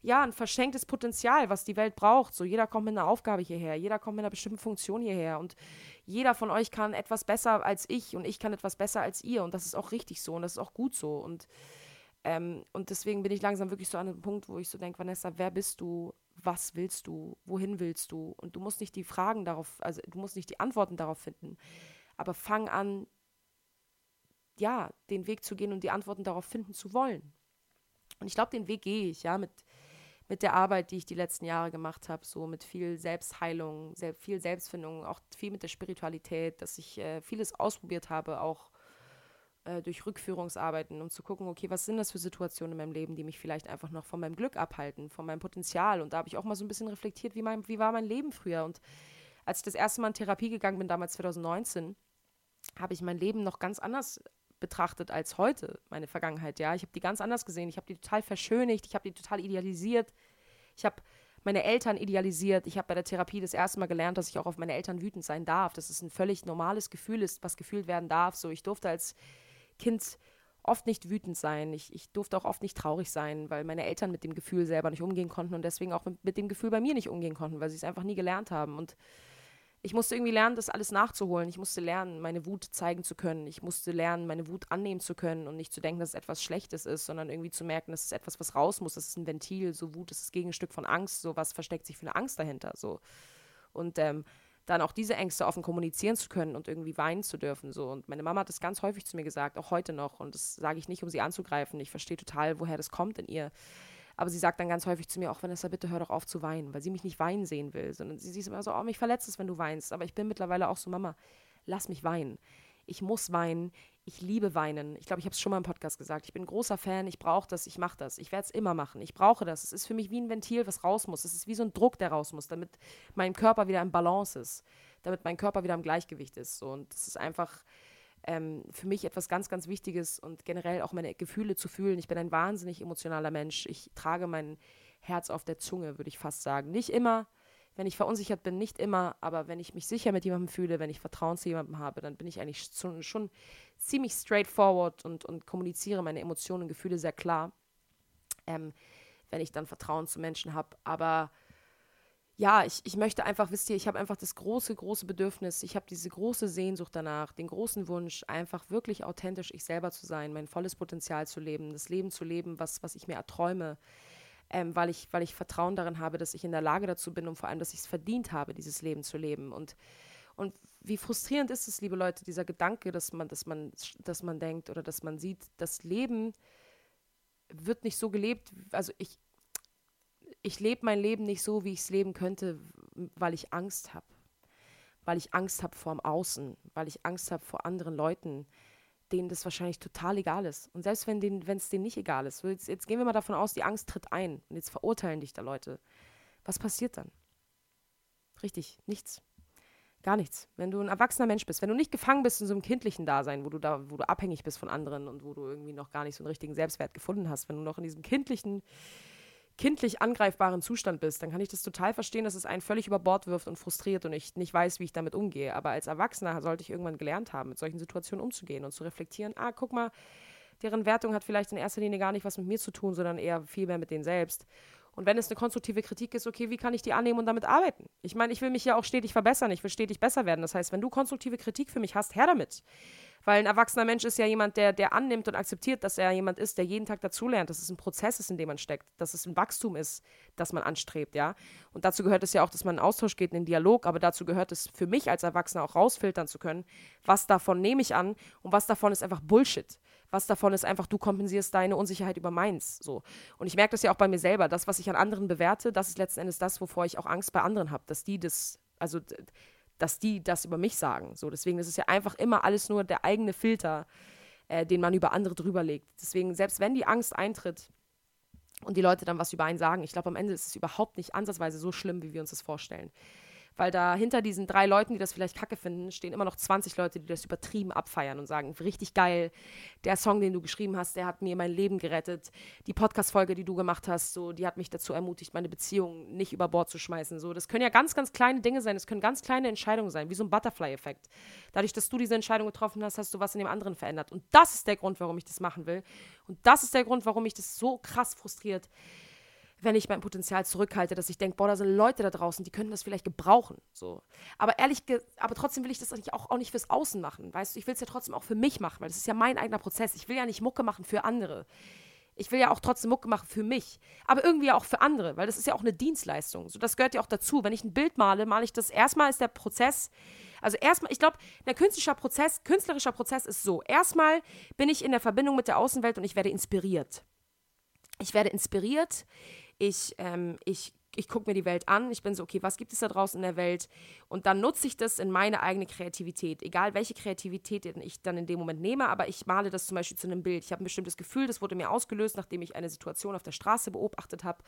ja, ein verschenktes Potenzial, was die Welt braucht. So, jeder kommt mit einer Aufgabe hierher, jeder kommt mit einer bestimmten Funktion hierher. Und jeder von euch kann etwas besser als ich und ich kann etwas besser als ihr. Und das ist auch richtig so und das ist auch gut so. Und ähm, und deswegen bin ich langsam wirklich so an einem Punkt, wo ich so denke, Vanessa, wer bist du? Was willst du? Wohin willst du? Und du musst nicht die Fragen darauf, also du musst nicht die Antworten darauf finden, aber fang an, ja, den Weg zu gehen und die Antworten darauf finden zu wollen. Und ich glaube, den Weg gehe ich, ja, mit, mit der Arbeit, die ich die letzten Jahre gemacht habe, so mit viel Selbstheilung, sehr, viel Selbstfindung, auch viel mit der Spiritualität, dass ich äh, vieles ausprobiert habe, auch äh, durch Rückführungsarbeiten, um zu gucken, okay, was sind das für Situationen in meinem Leben, die mich vielleicht einfach noch von meinem Glück abhalten, von meinem Potenzial. Und da habe ich auch mal so ein bisschen reflektiert, wie, mein, wie war mein Leben früher. Und als ich das erste Mal in Therapie gegangen bin, damals 2019, habe ich mein Leben noch ganz anders betrachtet als heute, meine Vergangenheit. Ja, ich habe die ganz anders gesehen. Ich habe die total verschönigt, ich habe die total idealisiert. Ich habe meine Eltern idealisiert. Ich habe bei der Therapie das erste Mal gelernt, dass ich auch auf meine Eltern wütend sein darf, dass es ein völlig normales Gefühl ist, was gefühlt werden darf. So, ich durfte als Kind oft nicht wütend sein. Ich, ich durfte auch oft nicht traurig sein, weil meine Eltern mit dem Gefühl selber nicht umgehen konnten und deswegen auch mit, dem Gefühl bei mir nicht umgehen konnten, weil sie es einfach nie gelernt haben. Und ich musste irgendwie lernen, das alles nachzuholen. Ich musste lernen, meine Wut zeigen zu können. Ich musste lernen, meine Wut annehmen zu können und nicht zu denken, dass es etwas Schlechtes ist, sondern irgendwie zu merken, dass es etwas, was raus muss. Das ist ein Ventil. So Wut ist das Gegenstück von Angst. So was versteckt sich für eine Angst dahinter. So. Und ähm, dann auch diese Ängste offen kommunizieren zu können und irgendwie weinen zu dürfen. So. Und meine Mama hat das ganz häufig zu mir gesagt, auch heute noch. Und das sage ich nicht, um sie anzugreifen. Ich verstehe total, woher das kommt in ihr. Aber sie sagt dann ganz häufig zu mir, auch Vanessa, bitte hör doch auf zu weinen, weil sie mich nicht weinen sehen will. Sondern sie, sie ist immer so, oh, mich verletzt es, wenn du weinst. Aber ich bin mittlerweile auch so, Mama, lass mich weinen. Ich muss weinen. Ich liebe weinen. Ich glaube, ich habe es schon mal im Podcast gesagt. Ich bin großer Fan. Ich brauche das. Ich mache das. Ich werde es immer machen. Ich brauche das. Es ist für mich wie ein Ventil, was raus muss. Es ist wie so ein Druck, der raus muss, damit mein Körper wieder im Balance ist. Damit mein Körper wieder im Gleichgewicht ist. So. Und das ist einfach ähm, für mich etwas ganz, ganz Wichtiges und generell auch meine Gefühle zu fühlen. Ich bin ein wahnsinnig emotionaler Mensch. Ich trage mein Herz auf der Zunge, würde ich fast sagen. Nicht immer, wenn ich verunsichert bin, nicht immer, aber wenn ich mich sicher mit jemandem fühle, wenn ich Vertrauen zu jemandem habe, dann bin ich eigentlich schon, schon ziemlich straightforward und, und kommuniziere meine Emotionen und Gefühle sehr klar, ähm, wenn ich dann Vertrauen zu Menschen habe. Aber ja, ich, ich möchte einfach, wisst ihr, ich habe einfach das große, große Bedürfnis, ich habe diese große Sehnsucht danach, den großen Wunsch, einfach wirklich authentisch ich selber zu sein, mein volles Potenzial zu leben, das Leben zu leben, was, was ich mir erträume, ähm, weil, ich, weil ich Vertrauen darin habe, dass ich in der Lage dazu bin und vor allem, dass ich es verdient habe, dieses Leben zu leben. Und, und wie frustrierend ist es, liebe Leute, dieser Gedanke, dass man, dass man, dass man denkt oder dass man sieht, das Leben wird nicht so gelebt, also ich, ich lebe mein Leben nicht so, wie ich es leben könnte, weil ich Angst habe. Weil ich Angst habe vor dem Außen, weil ich Angst habe vor anderen Leuten, denen das wahrscheinlich total egal ist. Und selbst wenn es denen nicht egal ist, jetzt, jetzt gehen wir mal davon aus, die Angst tritt ein und jetzt verurteilen dich da Leute. Was passiert dann? Richtig, nichts. Gar nichts. Wenn du ein erwachsener Mensch bist, wenn du nicht gefangen bist in so einem kindlichen Dasein, wo du da, wo du abhängig bist von anderen und wo du irgendwie noch gar nicht so einen richtigen Selbstwert gefunden hast, wenn du noch in diesem kindlichen, kindlich angreifbaren Zustand bist, dann kann ich das total verstehen, dass es einen völlig über Bord wirft und frustriert und ich nicht weiß, wie ich damit umgehe. Aber als Erwachsener sollte ich irgendwann gelernt haben, mit solchen Situationen umzugehen und zu reflektieren, ah, guck mal, deren Wertung hat vielleicht in erster Linie gar nicht was mit mir zu tun, sondern eher viel mehr mit denen selbst. Und wenn es eine konstruktive Kritik ist, okay, wie kann ich die annehmen und damit arbeiten? Ich meine, ich will mich ja auch stetig verbessern, ich will stetig besser werden. Das heißt, wenn du konstruktive Kritik für mich hast, her damit. Weil ein erwachsener Mensch ist ja jemand, der, der annimmt und akzeptiert, dass er jemand ist, der jeden Tag dazulernt, dass es ein Prozess ist, in dem man steckt, dass es ein Wachstum ist, das man anstrebt, ja. Und dazu gehört es ja auch, dass man in Austausch geht, in den Dialog, aber dazu gehört es für mich als Erwachsener auch rausfiltern zu können, was davon nehme ich an und was davon ist einfach Bullshit was davon ist einfach, du kompensierst deine Unsicherheit über meins. So. Und ich merke das ja auch bei mir selber. Das, was ich an anderen bewerte, das ist letzten Endes das, wovor ich auch Angst bei anderen habe, dass die das, also dass die das über mich sagen. So, deswegen ist es ja einfach immer alles nur der eigene Filter, äh, den man über andere drüber legt. Deswegen, selbst wenn die Angst eintritt und die Leute dann was über einen sagen, ich glaube, am Ende ist es überhaupt nicht ansatzweise so schlimm, wie wir uns das vorstellen weil da hinter diesen drei Leuten, die das vielleicht kacke finden, stehen immer noch 20 Leute, die das übertrieben abfeiern und sagen, richtig geil, der Song, den du geschrieben hast, der hat mir mein Leben gerettet. Die Podcast-Folge, die du gemacht hast, so, die hat mich dazu ermutigt, meine Beziehung nicht über Bord zu schmeißen. So, das können ja ganz, ganz kleine Dinge sein, das können ganz kleine Entscheidungen sein, wie so ein Butterfly-Effekt. Dadurch, dass du diese Entscheidung getroffen hast, hast du was in dem anderen verändert. Und das ist der Grund, warum ich das machen will. Und das ist der Grund, warum mich das so krass frustriert wenn ich mein Potenzial zurückhalte, dass ich denke, boah, da sind Leute da draußen, die könnten das vielleicht gebrauchen. So. Aber ehrlich, aber trotzdem will ich das auch, auch nicht fürs Außen machen. Weißt du, ich will es ja trotzdem auch für mich machen, weil das ist ja mein eigener Prozess. Ich will ja nicht Mucke machen für andere. Ich will ja auch trotzdem Mucke machen für mich, aber irgendwie auch für andere, weil das ist ja auch eine Dienstleistung. So, das gehört ja auch dazu. Wenn ich ein Bild male, male ich das erstmal ist der Prozess. Also erstmal, ich glaube, der künstlerische Prozess, künstlerischer Prozess ist so. Erstmal bin ich in der Verbindung mit der Außenwelt und ich werde inspiriert. Ich werde inspiriert ich, ähm, ich, ich gucke mir die Welt an, ich bin so, okay, was gibt es da draußen in der Welt? Und dann nutze ich das in meine eigene Kreativität, egal welche Kreativität ich dann in dem Moment nehme, aber ich male das zum Beispiel zu einem Bild. Ich habe ein bestimmtes Gefühl, das wurde mir ausgelöst, nachdem ich eine Situation auf der Straße beobachtet habe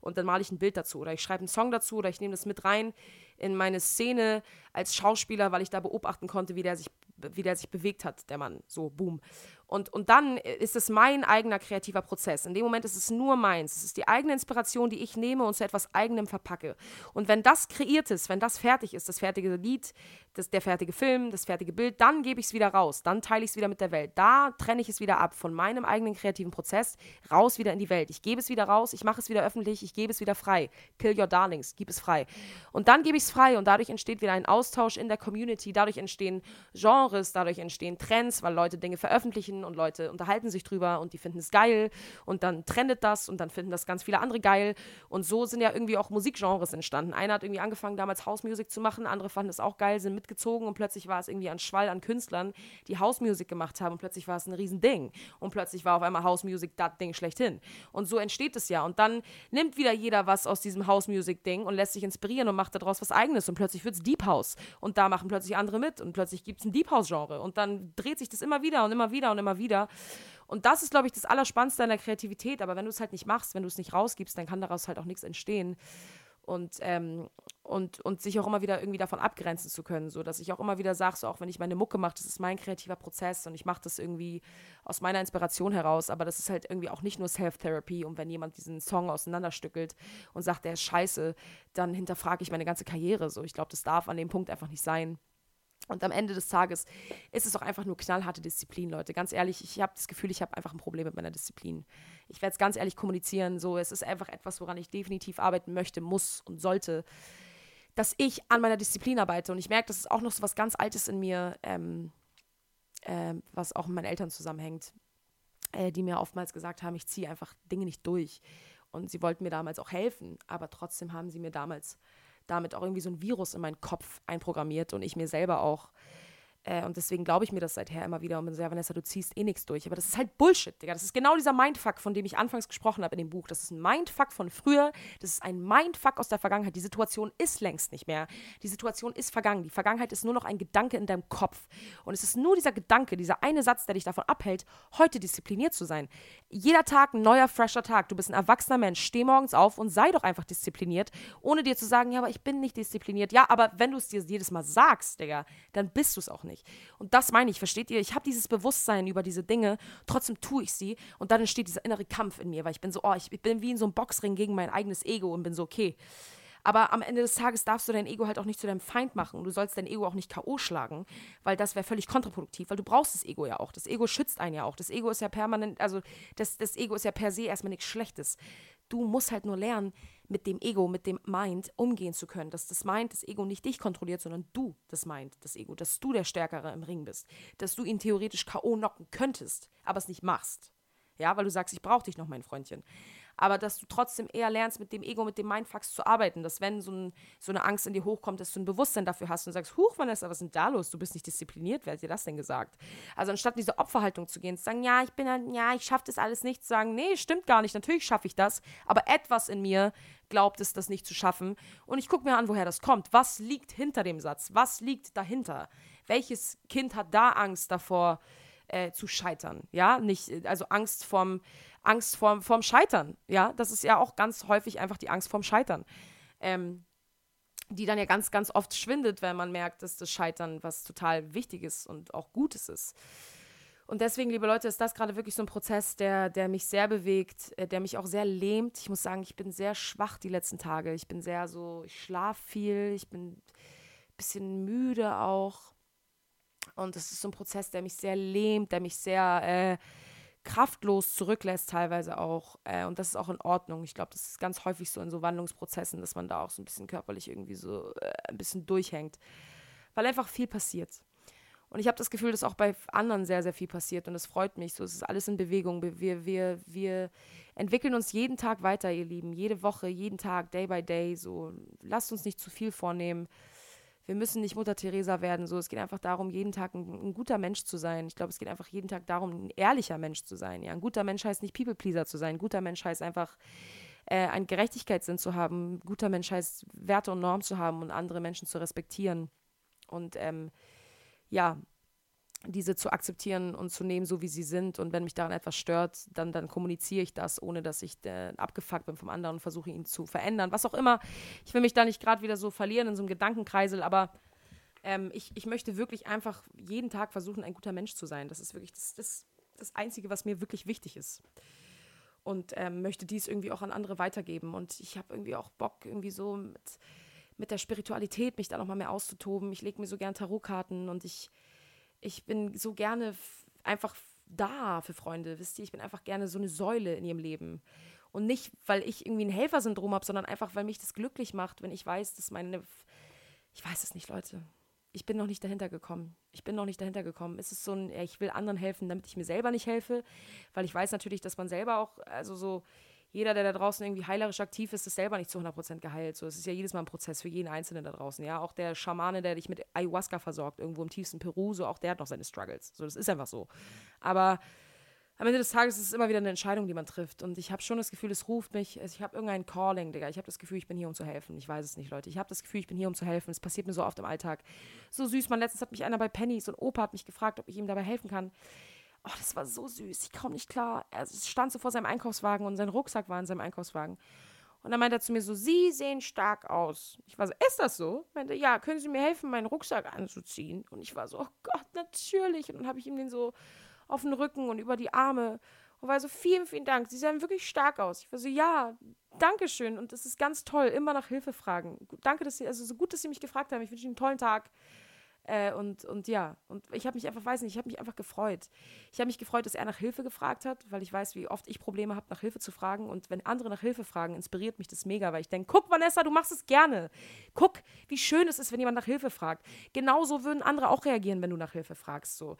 und dann male ich ein Bild dazu oder ich schreibe einen Song dazu oder ich nehme das mit rein in meine Szene als Schauspieler, weil ich da beobachten konnte, wie der sich wie der sich bewegt hat, der Mann. So, boom. Und, und dann ist es mein eigener kreativer Prozess. In dem Moment ist es nur meins. Es ist die eigene Inspiration, die ich nehme und zu etwas Eigenem verpacke. Und wenn das kreiert ist, wenn das fertig ist, das fertige Lied, das, der fertige Film, das fertige Bild, dann gebe ich es wieder raus. Dann teile ich es wieder mit der Welt. Da trenne ich es wieder ab von meinem eigenen kreativen Prozess, raus wieder in die Welt. Ich gebe es wieder raus, ich mache es wieder öffentlich, ich gebe es wieder frei. Kill your darlings, gib es frei. Und dann gebe ich es frei und dadurch entsteht wieder ein Austausch in der Community. Dadurch entstehen Genres, dadurch entstehen Trends, weil Leute Dinge veröffentlichen veröffentlichen und Leute unterhalten sich drüber und die finden es geil und dann trendet das und dann finden das ganz viele andere geil. Und so sind ja irgendwie auch Musikgenres entstanden. Einer hat irgendwie angefangen, damals House Music zu machen, andere fanden es auch geil, sind mitgezogen und plötzlich war es irgendwie ein Schwall an Künstlern, die House Music gemacht haben und plötzlich war es ein Riesending. Und plötzlich war auf einmal House Music das Ding schlechthin. Und so entsteht es ja. Und dann nimmt wieder jeder was aus diesem House Music Ding und lässt sich inspirieren und macht daraus was eigenes. Und plötzlich wird es Deep House. Und da machen plötzlich andere mit. Und plötzlich gibt es ein Deep House Genre. Und dann dreht sich das immer wieder und immer wieder und immer immer wieder. Und das ist, glaube ich, das Allerspannendste an der Kreativität. Aber wenn du es halt nicht machst, wenn du es nicht rausgibst, dann kann daraus halt auch nichts entstehen. Und, ähm, und, und sich auch immer wieder irgendwie davon abgrenzen zu können. So dass ich auch immer wieder sage, so auch wenn ich meine Mucke mache, das ist mein kreativer Prozess und ich mache das irgendwie aus meiner Inspiration heraus. Aber das ist halt irgendwie auch nicht nur Self-Therapy. Und wenn jemand diesen Song auseinanderstückelt und sagt, der ist scheiße, dann hinterfrage ich meine ganze Karriere. So, ich glaube, das darf an dem Punkt einfach nicht sein. Und am Ende des Tages ist es doch einfach nur knallharte Disziplin, Leute. Ganz ehrlich, ich habe das Gefühl, ich habe einfach ein Problem mit meiner Disziplin. Ich werde es ganz ehrlich kommunizieren. So, es ist einfach etwas, woran ich definitiv arbeiten möchte, muss und sollte, dass ich an meiner Disziplin arbeite. Und ich merke, das ist auch noch so was ganz Altes in mir, ähm, äh, was auch mit meinen Eltern zusammenhängt, äh, die mir oftmals gesagt haben, ich ziehe einfach Dinge nicht durch. Und sie wollten mir damals auch helfen, aber trotzdem haben sie mir damals damit auch irgendwie so ein Virus in meinen Kopf einprogrammiert und ich mir selber auch äh, und deswegen glaube ich mir das seither immer wieder und bin so, ja, Vanessa, du ziehst eh nichts durch. Aber das ist halt Bullshit, Digga. Das ist genau dieser Mindfuck, von dem ich anfangs gesprochen habe in dem Buch. Das ist ein Mindfuck von früher. Das ist ein Mindfuck aus der Vergangenheit. Die Situation ist längst nicht mehr. Die Situation ist vergangen. Die Vergangenheit ist nur noch ein Gedanke in deinem Kopf. Und es ist nur dieser Gedanke, dieser eine Satz, der dich davon abhält, heute diszipliniert zu sein. Jeder Tag ein neuer, fresher Tag. Du bist ein erwachsener Mensch. Steh morgens auf und sei doch einfach diszipliniert, ohne dir zu sagen, ja, aber ich bin nicht diszipliniert. Ja, aber wenn du es dir jedes Mal sagst, Digga, dann bist du es auch nicht nicht. Und das meine ich, versteht ihr? Ich habe dieses Bewusstsein über diese Dinge, trotzdem tue ich sie und dann entsteht dieser innere Kampf in mir, weil ich bin so, oh, ich, bin wie in so einem Boxring gegen mein eigenes Ego und bin so, okay. Aber am Ende des Tages darfst du dein Ego halt auch nicht zu deinem Feind machen. Du sollst dein Ego auch nicht K.O. schlagen, weil das wäre völlig kontraproduktiv, weil du brauchst das Ego ja auch. Das Ego schützt einen ja auch. Das Ego ist ja permanent, also das, das Ego ist ja per se erstmal nichts Schlechtes. Du musst halt nur lernen, mit dem Ego, mit dem Mind umgehen zu können. Dass das Mind, das Ego nicht dich kontrolliert, sondern du das Mind, das Ego. Dass du der Stärkere im Ring bist. Dass du ihn theoretisch K.O. knocken könntest, aber es nicht machst. Ja, weil du sagst, ich brauche dich noch, mein Freundchen aber dass du trotzdem eher lernst, mit dem Ego, mit dem Mindfucks zu arbeiten, dass wenn so, ein, so eine Angst in dir hochkommt, dass du ein Bewusstsein dafür hast und sagst, huch, Vanessa, was ist denn da los? Du bist nicht diszipliniert, wer hat dir das denn gesagt? Also anstatt in diese Opferhaltung zu gehen, zu sagen, ja, ich bin ein, ja, ich schaffe das alles nicht, zu sagen, nee, stimmt gar nicht, natürlich schaffe ich das, aber etwas in mir glaubt es, das nicht zu schaffen und ich gucke mir an, woher das kommt. Was liegt hinter dem Satz? Was liegt dahinter? Welches Kind hat da Angst davor, äh, zu scheitern. Ja, nicht, also Angst vorm, Angst vorm, vorm Scheitern. Ja, das ist ja auch ganz häufig einfach die Angst vorm Scheitern. Ähm, die dann ja ganz, ganz oft schwindet, wenn man merkt, dass das Scheitern was total Wichtiges und auch Gutes ist. Und deswegen, liebe Leute, ist das gerade wirklich so ein Prozess, der, der mich sehr bewegt, äh, der mich auch sehr lähmt. Ich muss sagen, ich bin sehr schwach die letzten Tage. Ich bin sehr so, ich schlafe viel, ich bin ein bisschen müde auch. Und das ist so ein Prozess, der mich sehr lähmt, der mich sehr äh, kraftlos zurücklässt, teilweise auch. Äh, und das ist auch in Ordnung. Ich glaube, das ist ganz häufig so in so Wandlungsprozessen, dass man da auch so ein bisschen körperlich irgendwie so äh, ein bisschen durchhängt. Weil einfach viel passiert. Und ich habe das Gefühl, dass auch bei anderen sehr, sehr viel passiert. Und das freut mich. So, es ist alles in Bewegung. Wir, wir, wir entwickeln uns jeden Tag weiter, ihr Lieben. Jede Woche, jeden Tag, day by day. So, lasst uns nicht zu viel vornehmen wir müssen nicht Mutter Teresa werden. So, es geht einfach darum, jeden Tag ein, ein guter Mensch zu sein. Ich glaube, es geht einfach jeden Tag darum, ein ehrlicher Mensch zu sein. Ja, ein guter Mensch heißt nicht People-Pleaser zu sein. Ein guter Mensch heißt einfach äh, einen Gerechtigkeitssinn zu haben. Ein guter Mensch heißt Werte und Normen zu haben und andere Menschen zu respektieren. Und ähm, ja, diese zu akzeptieren und zu nehmen, so wie sie sind. Und wenn mich daran etwas stört, dann, dann kommuniziere ich das, ohne dass ich äh, abgefuckt bin vom anderen und versuche ihn zu verändern. Was auch immer. Ich will mich da nicht gerade wieder so verlieren in so einem Gedankenkreisel, aber ähm, ich, ich möchte wirklich einfach jeden Tag versuchen, ein guter Mensch zu sein. Das ist wirklich das, das, das Einzige, was mir wirklich wichtig ist. Und ähm, möchte dies irgendwie auch an andere weitergeben. Und ich habe irgendwie auch Bock, irgendwie so mit, mit der Spiritualität mich da nochmal mehr auszutoben. Ich lege mir so gern Tarotkarten und ich ich bin so gerne einfach da für Freunde, wisst ihr? Ich bin einfach gerne so eine Säule in ihrem Leben. Und nicht, weil ich irgendwie ein Helfersyndrom habe, sondern einfach, weil mich das glücklich macht, wenn ich weiß, dass meine. Ich weiß es nicht, Leute. Ich bin noch nicht dahinter gekommen. Ich bin noch nicht dahinter gekommen. Es ist so ein, ich will anderen helfen, damit ich mir selber nicht helfe, weil ich weiß natürlich, dass man selber auch, also so, jeder, der da draußen irgendwie heilerisch aktiv ist, ist selber nicht zu 100% geheilt. So, es ist ja jedes Mal ein Prozess für jeden Einzelnen da draußen. Ja, auch der Schamane, der dich mit Ayahuasca versorgt, irgendwo im tiefsten Peru, so auch der hat noch seine Struggles. So, das ist einfach so. Aber am Ende des Tages ist es immer wieder eine Entscheidung, die man trifft. Und ich habe schon das Gefühl, es ruft mich, ich habe irgendein Calling, Digga. Ich habe das Gefühl, ich bin hier, um zu helfen. Ich weiß es nicht, Leute. Ich habe das Gefühl, ich bin hier, um zu helfen. Es passiert mir so oft im Alltag. So süß, man. Letztens hat mich einer bei Pennies und Opa hat mich gefragt, ob ich ihm dabei helfen kann. Oh, das war so süß. Ich komme nicht klar. Er stand so vor seinem Einkaufswagen und sein Rucksack war in seinem Einkaufswagen. Und dann meinte er zu mir so, Sie sehen stark aus. Ich war so, ist das so? Er meinte, ja, können Sie mir helfen, meinen Rucksack anzuziehen? Und ich war so, oh Gott, natürlich. Und dann habe ich ihm den so auf den Rücken und über die Arme und war so, vielen, vielen Dank. Sie sehen wirklich stark aus. Ich war so, ja, danke schön. Und es ist ganz toll, immer nach Hilfe fragen. Danke, dass Sie, also so gut, dass Sie mich gefragt haben. Ich wünsche Ihnen einen tollen Tag. Äh, und, und ja, und ich habe mich einfach, weiß nicht, ich habe mich einfach gefreut. Ich habe mich gefreut, dass er nach Hilfe gefragt hat, weil ich weiß, wie oft ich Probleme habe, nach Hilfe zu fragen. Und wenn andere nach Hilfe fragen, inspiriert mich das mega, weil ich denke, guck, Vanessa, du machst es gerne. Guck, wie schön es ist, wenn jemand nach Hilfe fragt. Genauso würden andere auch reagieren, wenn du nach Hilfe fragst. So.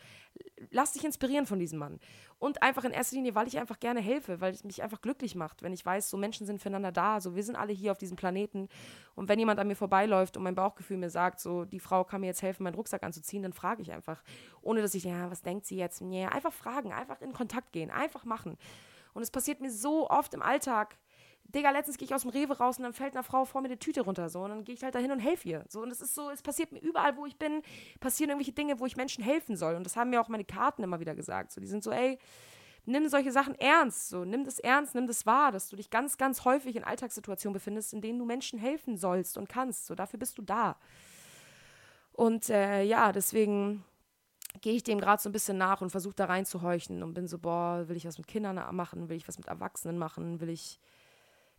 Lass dich inspirieren von diesem Mann. Und einfach in erster Linie, weil ich einfach gerne helfe, weil es mich einfach glücklich macht, wenn ich weiß, so Menschen sind füreinander da, so wir sind alle hier auf diesem Planeten. Und wenn jemand an mir vorbeiläuft und mein Bauchgefühl mir sagt, so die Frau kann mir jetzt helfen, meinen Rucksack anzuziehen, dann frage ich einfach. Ohne dass ich, ja, was denkt sie jetzt? Nee, einfach fragen, einfach in Kontakt gehen, einfach machen. Und es passiert mir so oft im Alltag. Digga, letztens gehe ich aus dem Rewe raus und dann fällt einer Frau vor mir die Tüte runter. So, und dann gehe ich halt dahin und helfe ihr. So, und es ist so, es passiert mir überall, wo ich bin, passieren irgendwelche Dinge, wo ich Menschen helfen soll. Und das haben mir auch meine Karten immer wieder gesagt. So, die sind so, ey, nimm solche Sachen ernst. So, nimm das ernst, nimm das wahr, dass du dich ganz, ganz häufig in Alltagssituationen befindest, in denen du Menschen helfen sollst und kannst. So, dafür bist du da. Und äh, ja, deswegen gehe ich dem gerade so ein bisschen nach und versuche da reinzuhorchen und bin so, boah, will ich was mit Kindern machen, will ich was mit Erwachsenen machen, will ich,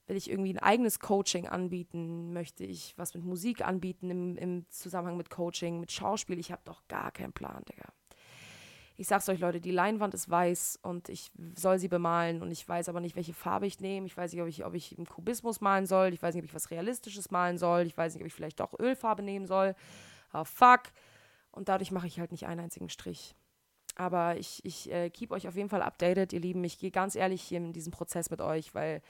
will ich irgendwie ein eigenes Coaching anbieten, möchte ich was mit Musik anbieten im, im Zusammenhang mit Coaching, mit Schauspiel, ich habe doch gar keinen Plan, Digga. Ich sag's euch, Leute, die Leinwand ist weiß und ich soll sie bemalen und ich weiß aber nicht, welche Farbe ich nehme. Ich weiß nicht, ob ich, ob ich im Kubismus malen soll. Ich weiß nicht, ob ich was Realistisches malen soll. Ich weiß nicht, ob ich vielleicht doch Ölfarbe nehmen soll oh fuck. Und dadurch mache ich halt nicht einen einzigen Strich. Aber ich, ich äh, keep euch auf jeden Fall updated, ihr Lieben. Ich gehe ganz ehrlich hier in diesen Prozess mit euch, weil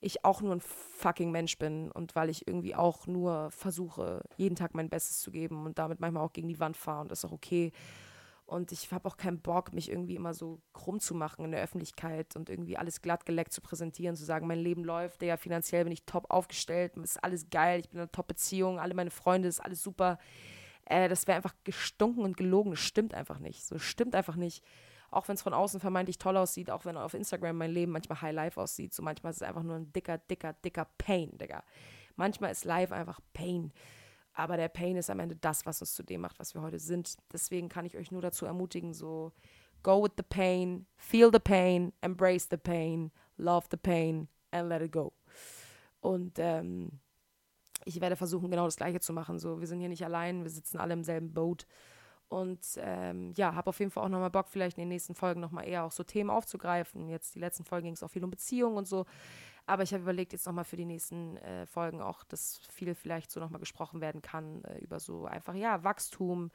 ich auch nur ein fucking Mensch bin und weil ich irgendwie auch nur versuche, jeden Tag mein Bestes zu geben und damit manchmal auch gegen die Wand fahre und das ist auch okay. Und ich habe auch keinen Bock, mich irgendwie immer so krumm zu machen in der Öffentlichkeit und irgendwie alles glatt geleckt zu präsentieren, zu sagen, mein Leben läuft, ja, finanziell bin ich top aufgestellt, ist alles geil, ich bin in einer Top-Beziehung, alle meine Freunde, ist alles super. Äh, das wäre einfach gestunken und gelogen. Das stimmt einfach nicht. So stimmt einfach nicht. Auch wenn es von außen vermeintlich toll aussieht, auch wenn auf Instagram mein Leben manchmal High Life aussieht, so manchmal ist es einfach nur ein dicker, dicker, dicker Pain, Digga. Manchmal ist Life einfach Pain. Aber der Pain ist am Ende das, was uns zu dem macht, was wir heute sind. Deswegen kann ich euch nur dazu ermutigen, so go with the pain, feel the pain, embrace the pain, love the pain and let it go. Und ähm, ich werde versuchen, genau das Gleiche zu machen. So, wir sind hier nicht allein, wir sitzen alle im selben Boot. Und ähm, ja, habe auf jeden Fall auch nochmal Bock, vielleicht in den nächsten Folgen nochmal eher auch so Themen aufzugreifen. Jetzt die letzten Folgen ging es auch viel um Beziehungen und so. Aber ich habe überlegt, jetzt nochmal für die nächsten äh, Folgen auch, dass viel vielleicht so nochmal gesprochen werden kann äh, über so einfach, ja, Wachstum,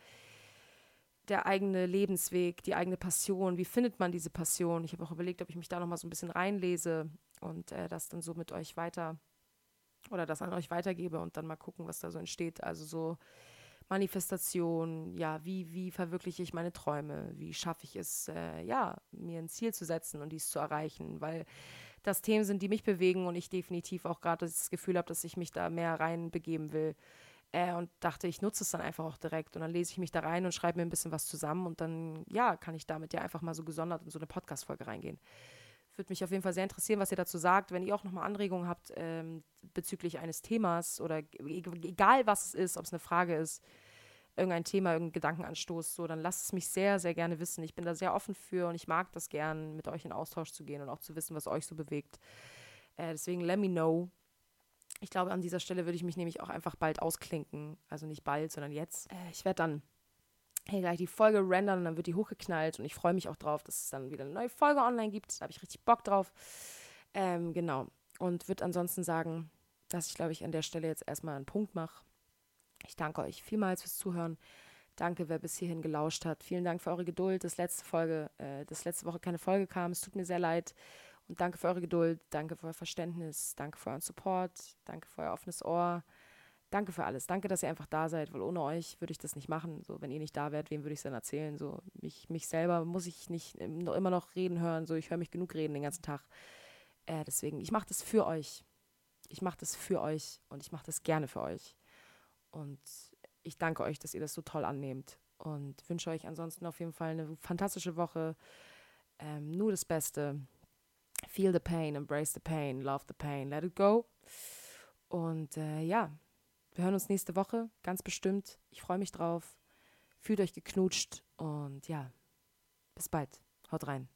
der eigene Lebensweg, die eigene Passion. Wie findet man diese Passion? Ich habe auch überlegt, ob ich mich da nochmal so ein bisschen reinlese und äh, das dann so mit euch weiter oder das an euch weitergebe und dann mal gucken, was da so entsteht. Also so Manifestation, ja, wie, wie verwirkliche ich meine Träume? Wie schaffe ich es, äh, ja, mir ein Ziel zu setzen und dies zu erreichen? Weil das Themen sind, die mich bewegen und ich definitiv auch gerade das Gefühl habe, dass ich mich da mehr reinbegeben will. Äh, und dachte, ich nutze es dann einfach auch direkt. Und dann lese ich mich da rein und schreibe mir ein bisschen was zusammen und dann, ja, kann ich damit ja einfach mal so gesondert in so eine Podcast-Folge reingehen. Würde mich auf jeden Fall sehr interessieren, was ihr dazu sagt. Wenn ihr auch nochmal Anregungen habt ähm, bezüglich eines Themas oder egal was es ist, ob es eine Frage ist, irgendein Thema, irgendein Gedankenanstoß, so, dann lasst es mich sehr, sehr gerne wissen. Ich bin da sehr offen für und ich mag das gern, mit euch in Austausch zu gehen und auch zu wissen, was euch so bewegt. Äh, deswegen let me know. Ich glaube, an dieser Stelle würde ich mich nämlich auch einfach bald ausklinken. Also nicht bald, sondern jetzt. Äh, ich werde dann hey, gleich die Folge rendern und dann wird die hochgeknallt und ich freue mich auch drauf, dass es dann wieder eine neue Folge online gibt. Da habe ich richtig Bock drauf. Ähm, genau. Und würde ansonsten sagen, dass ich, glaube ich, an der Stelle jetzt erstmal einen Punkt mache. Ich danke euch vielmals fürs Zuhören. Danke, wer bis hierhin gelauscht hat. Vielen Dank für eure Geduld, dass letzte Folge, äh, dass letzte Woche keine Folge kam. Es tut mir sehr leid. Und danke für eure Geduld, danke für euer Verständnis, danke für euren Support, danke für euer offenes Ohr. Danke für alles. Danke, dass ihr einfach da seid, weil ohne euch würde ich das nicht machen. So, wenn ihr nicht da wärt, wem würde ich es dann erzählen? So, mich, mich selber muss ich nicht immer noch reden hören. So, ich höre mich genug reden den ganzen Tag. Äh, deswegen, ich mache das für euch. Ich mache das für euch und ich mache das gerne für euch. Und ich danke euch, dass ihr das so toll annehmt und wünsche euch ansonsten auf jeden Fall eine fantastische Woche. Ähm, nur das Beste. Feel the pain, embrace the pain, love the pain, let it go. Und äh, ja, wir hören uns nächste Woche, ganz bestimmt. Ich freue mich drauf. Fühlt euch geknutscht und ja, bis bald. Haut rein.